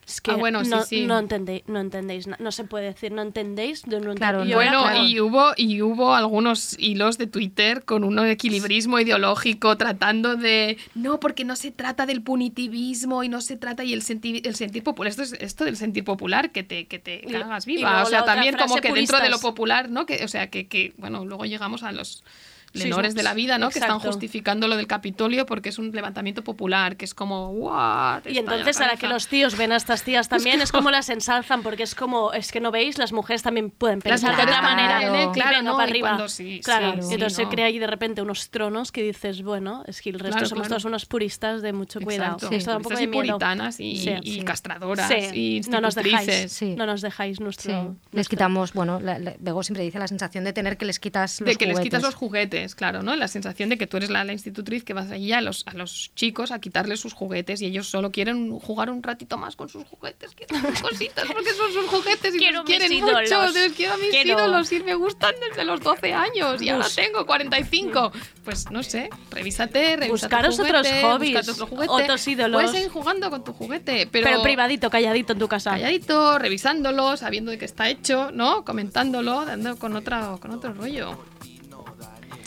Es que Ah, bueno, sí, no, sí. no entendéis, no entendéis, no se puede decir, no entendéis. no- no Claro, Bueno, y hubo, y hubo algunos hilos de Twitter con un equilibrismo ideológico tratando de. No, porque no se trata del punitivismo y no se trata. Y el sentir, el sentir popular. Esto es esto del sentir popular que te, que te cagas y viva. O sea, también como que dentro de lo popular, ¿no? Que, o sea, que, que, bueno, luego llegamos a los. Lenores sí, de la vida, ¿no? Que están justificando lo del Capitolio porque es un levantamiento popular, que es como, ¡guau! Y entonces ahora que los tíos ven a estas tías también es como las ensalzan porque es como es que no veis las mujeres también pueden pensar de otra manera claro, venga ¿no? para arriba cuando sí, claro sí, y sí, entonces no. se crea ahí de repente unos tronos que dices bueno es que el resto Claro, somos claro. todos unos puristas de mucho cuidado Exacto. esto da un poco y de miedo puritanas y- Sí. y castradoras Sí. y no nos dejáis no nos dejáis nuestro les quitamos, bueno, la, la- Bego siempre dice la sensación de tener que les quitas los de que les quitas los juguetes, claro, ¿no? La sensación de que tú eres la, la institutriz que vas allí a los, a los chicos a quitarles sus juguetes y ellos solo quieren jugar un ratito más con sus juguetes, quieren sus cositas porque son sus juguetes y Quiero los quieren ídolos. mucho. Quiero a mis Quiero- ídolos y me gustan desde los 12 años y ahora tengo 45. Pues no sé, revísate, revisa tu Buscaros otros juguete, hobbies, búscate otro juguete. otros ídolos. Puedes seguir jugando con tu juguete, pero, pero privadito calladito en tu casa calladito, revisándolo, sabiendo de que está hecho, ¿no? Comentándolo, dando con otra con otro rollo.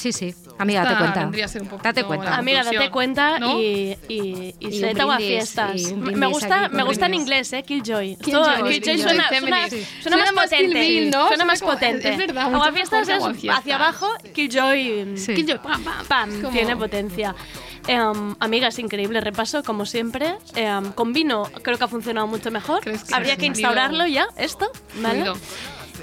Sí, sí. Amiga, date cuenta. vendría a ser un poquito Date cuenta. Amiga, date cuenta ¿no? y, y, y, Y se un te va a brindis, fiestas. Me gusta, me gusta en inglés, ¿eh? Killjoy. Killjoy, suena, suena, Sí. suena Suena más más potente. Kill Bill, ¿no? Suena más como- potente. es verdad, Aguafiestas es Aguafiestas. hacia abajo, Killjoy, Sí. Killjoy pam, pam, pam, Es como- tiene potencia. Amiga, es increíble repaso, como siempre. Em, con vino creo que ha funcionado mucho mejor. ¿Crees que Habría que instaurarlo ya, esto, ¿vale? fluido?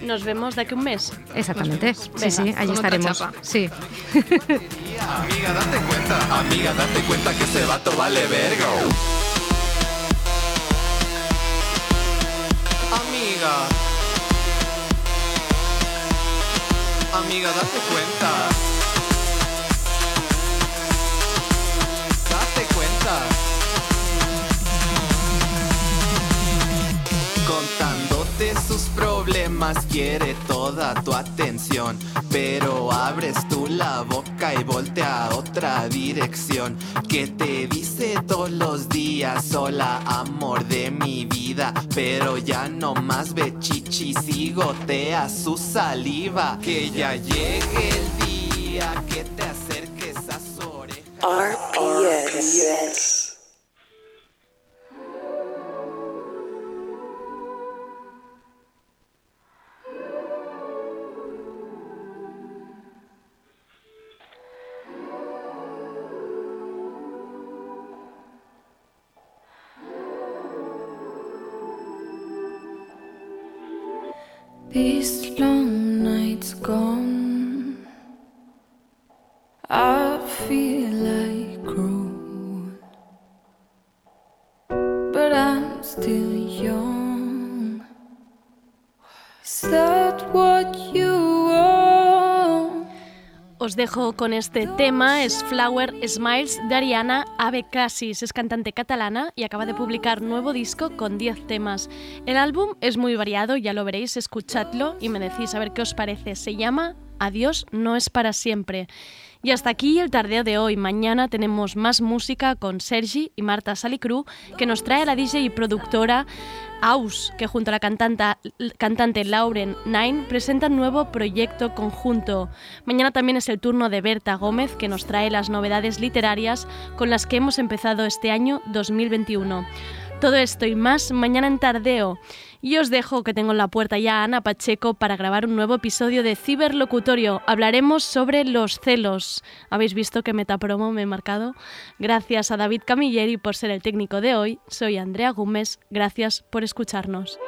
Nos vemos de aquí a un mes. Exactamente. Sí, Venga, sí, allí con otra estaremos. Sí. Amiga, date cuenta, amiga, date cuenta que ese vato vale verga. Amiga. Amiga, date cuenta. Date cuenta. Sus problemas quiere toda tu atención, pero abres tú la boca y voltea a otra dirección. Que te dice todos los días, hola amor de mi vida, pero ya no más ve chichis y gotea su saliva. Que ya llegue el día que te acerques a su oreja. RPS. Dejo con este tema, es Flower Smiles de Ariana Ave Casis. Es cantante catalana y acaba de publicar nuevo disco con 10 temas. El álbum es muy variado, ya lo veréis, escuchadlo y me decís a ver qué os parece. Se llama Adiós no es para siempre. Y hasta aquí el tardeo de hoy. Mañana tenemos más música con Sergi y Marta Salicru, que nos trae la DJ y productora Aus, que junto a la cantanta- cantante Lauren Nine presentan nuevo proyecto conjunto. Mañana también es el turno de Berta Gómez, que nos trae las novedades literarias con las que hemos empezado este año 2021. Todo esto y más mañana en Tardeo. Y os dejo que tengo en la puerta ya a Ana Pacheco para grabar un nuevo episodio de Ciberlocutorio. Hablaremos sobre los celos. ¿Habéis visto que metapromo me he marcado? Gracias a David Camilleri por ser el técnico de hoy. Soy Andrea Gómez. Gracias por escucharnos.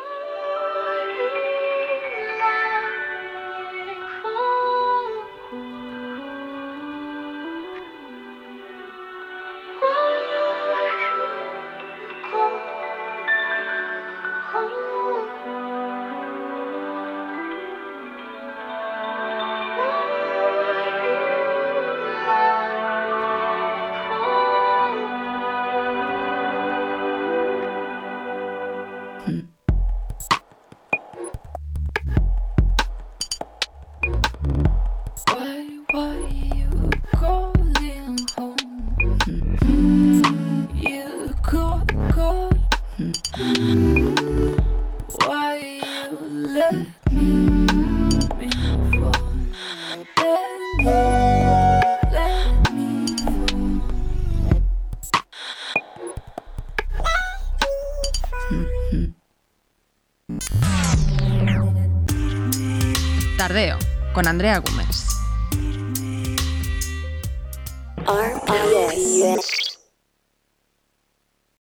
Con Andrea Gómez.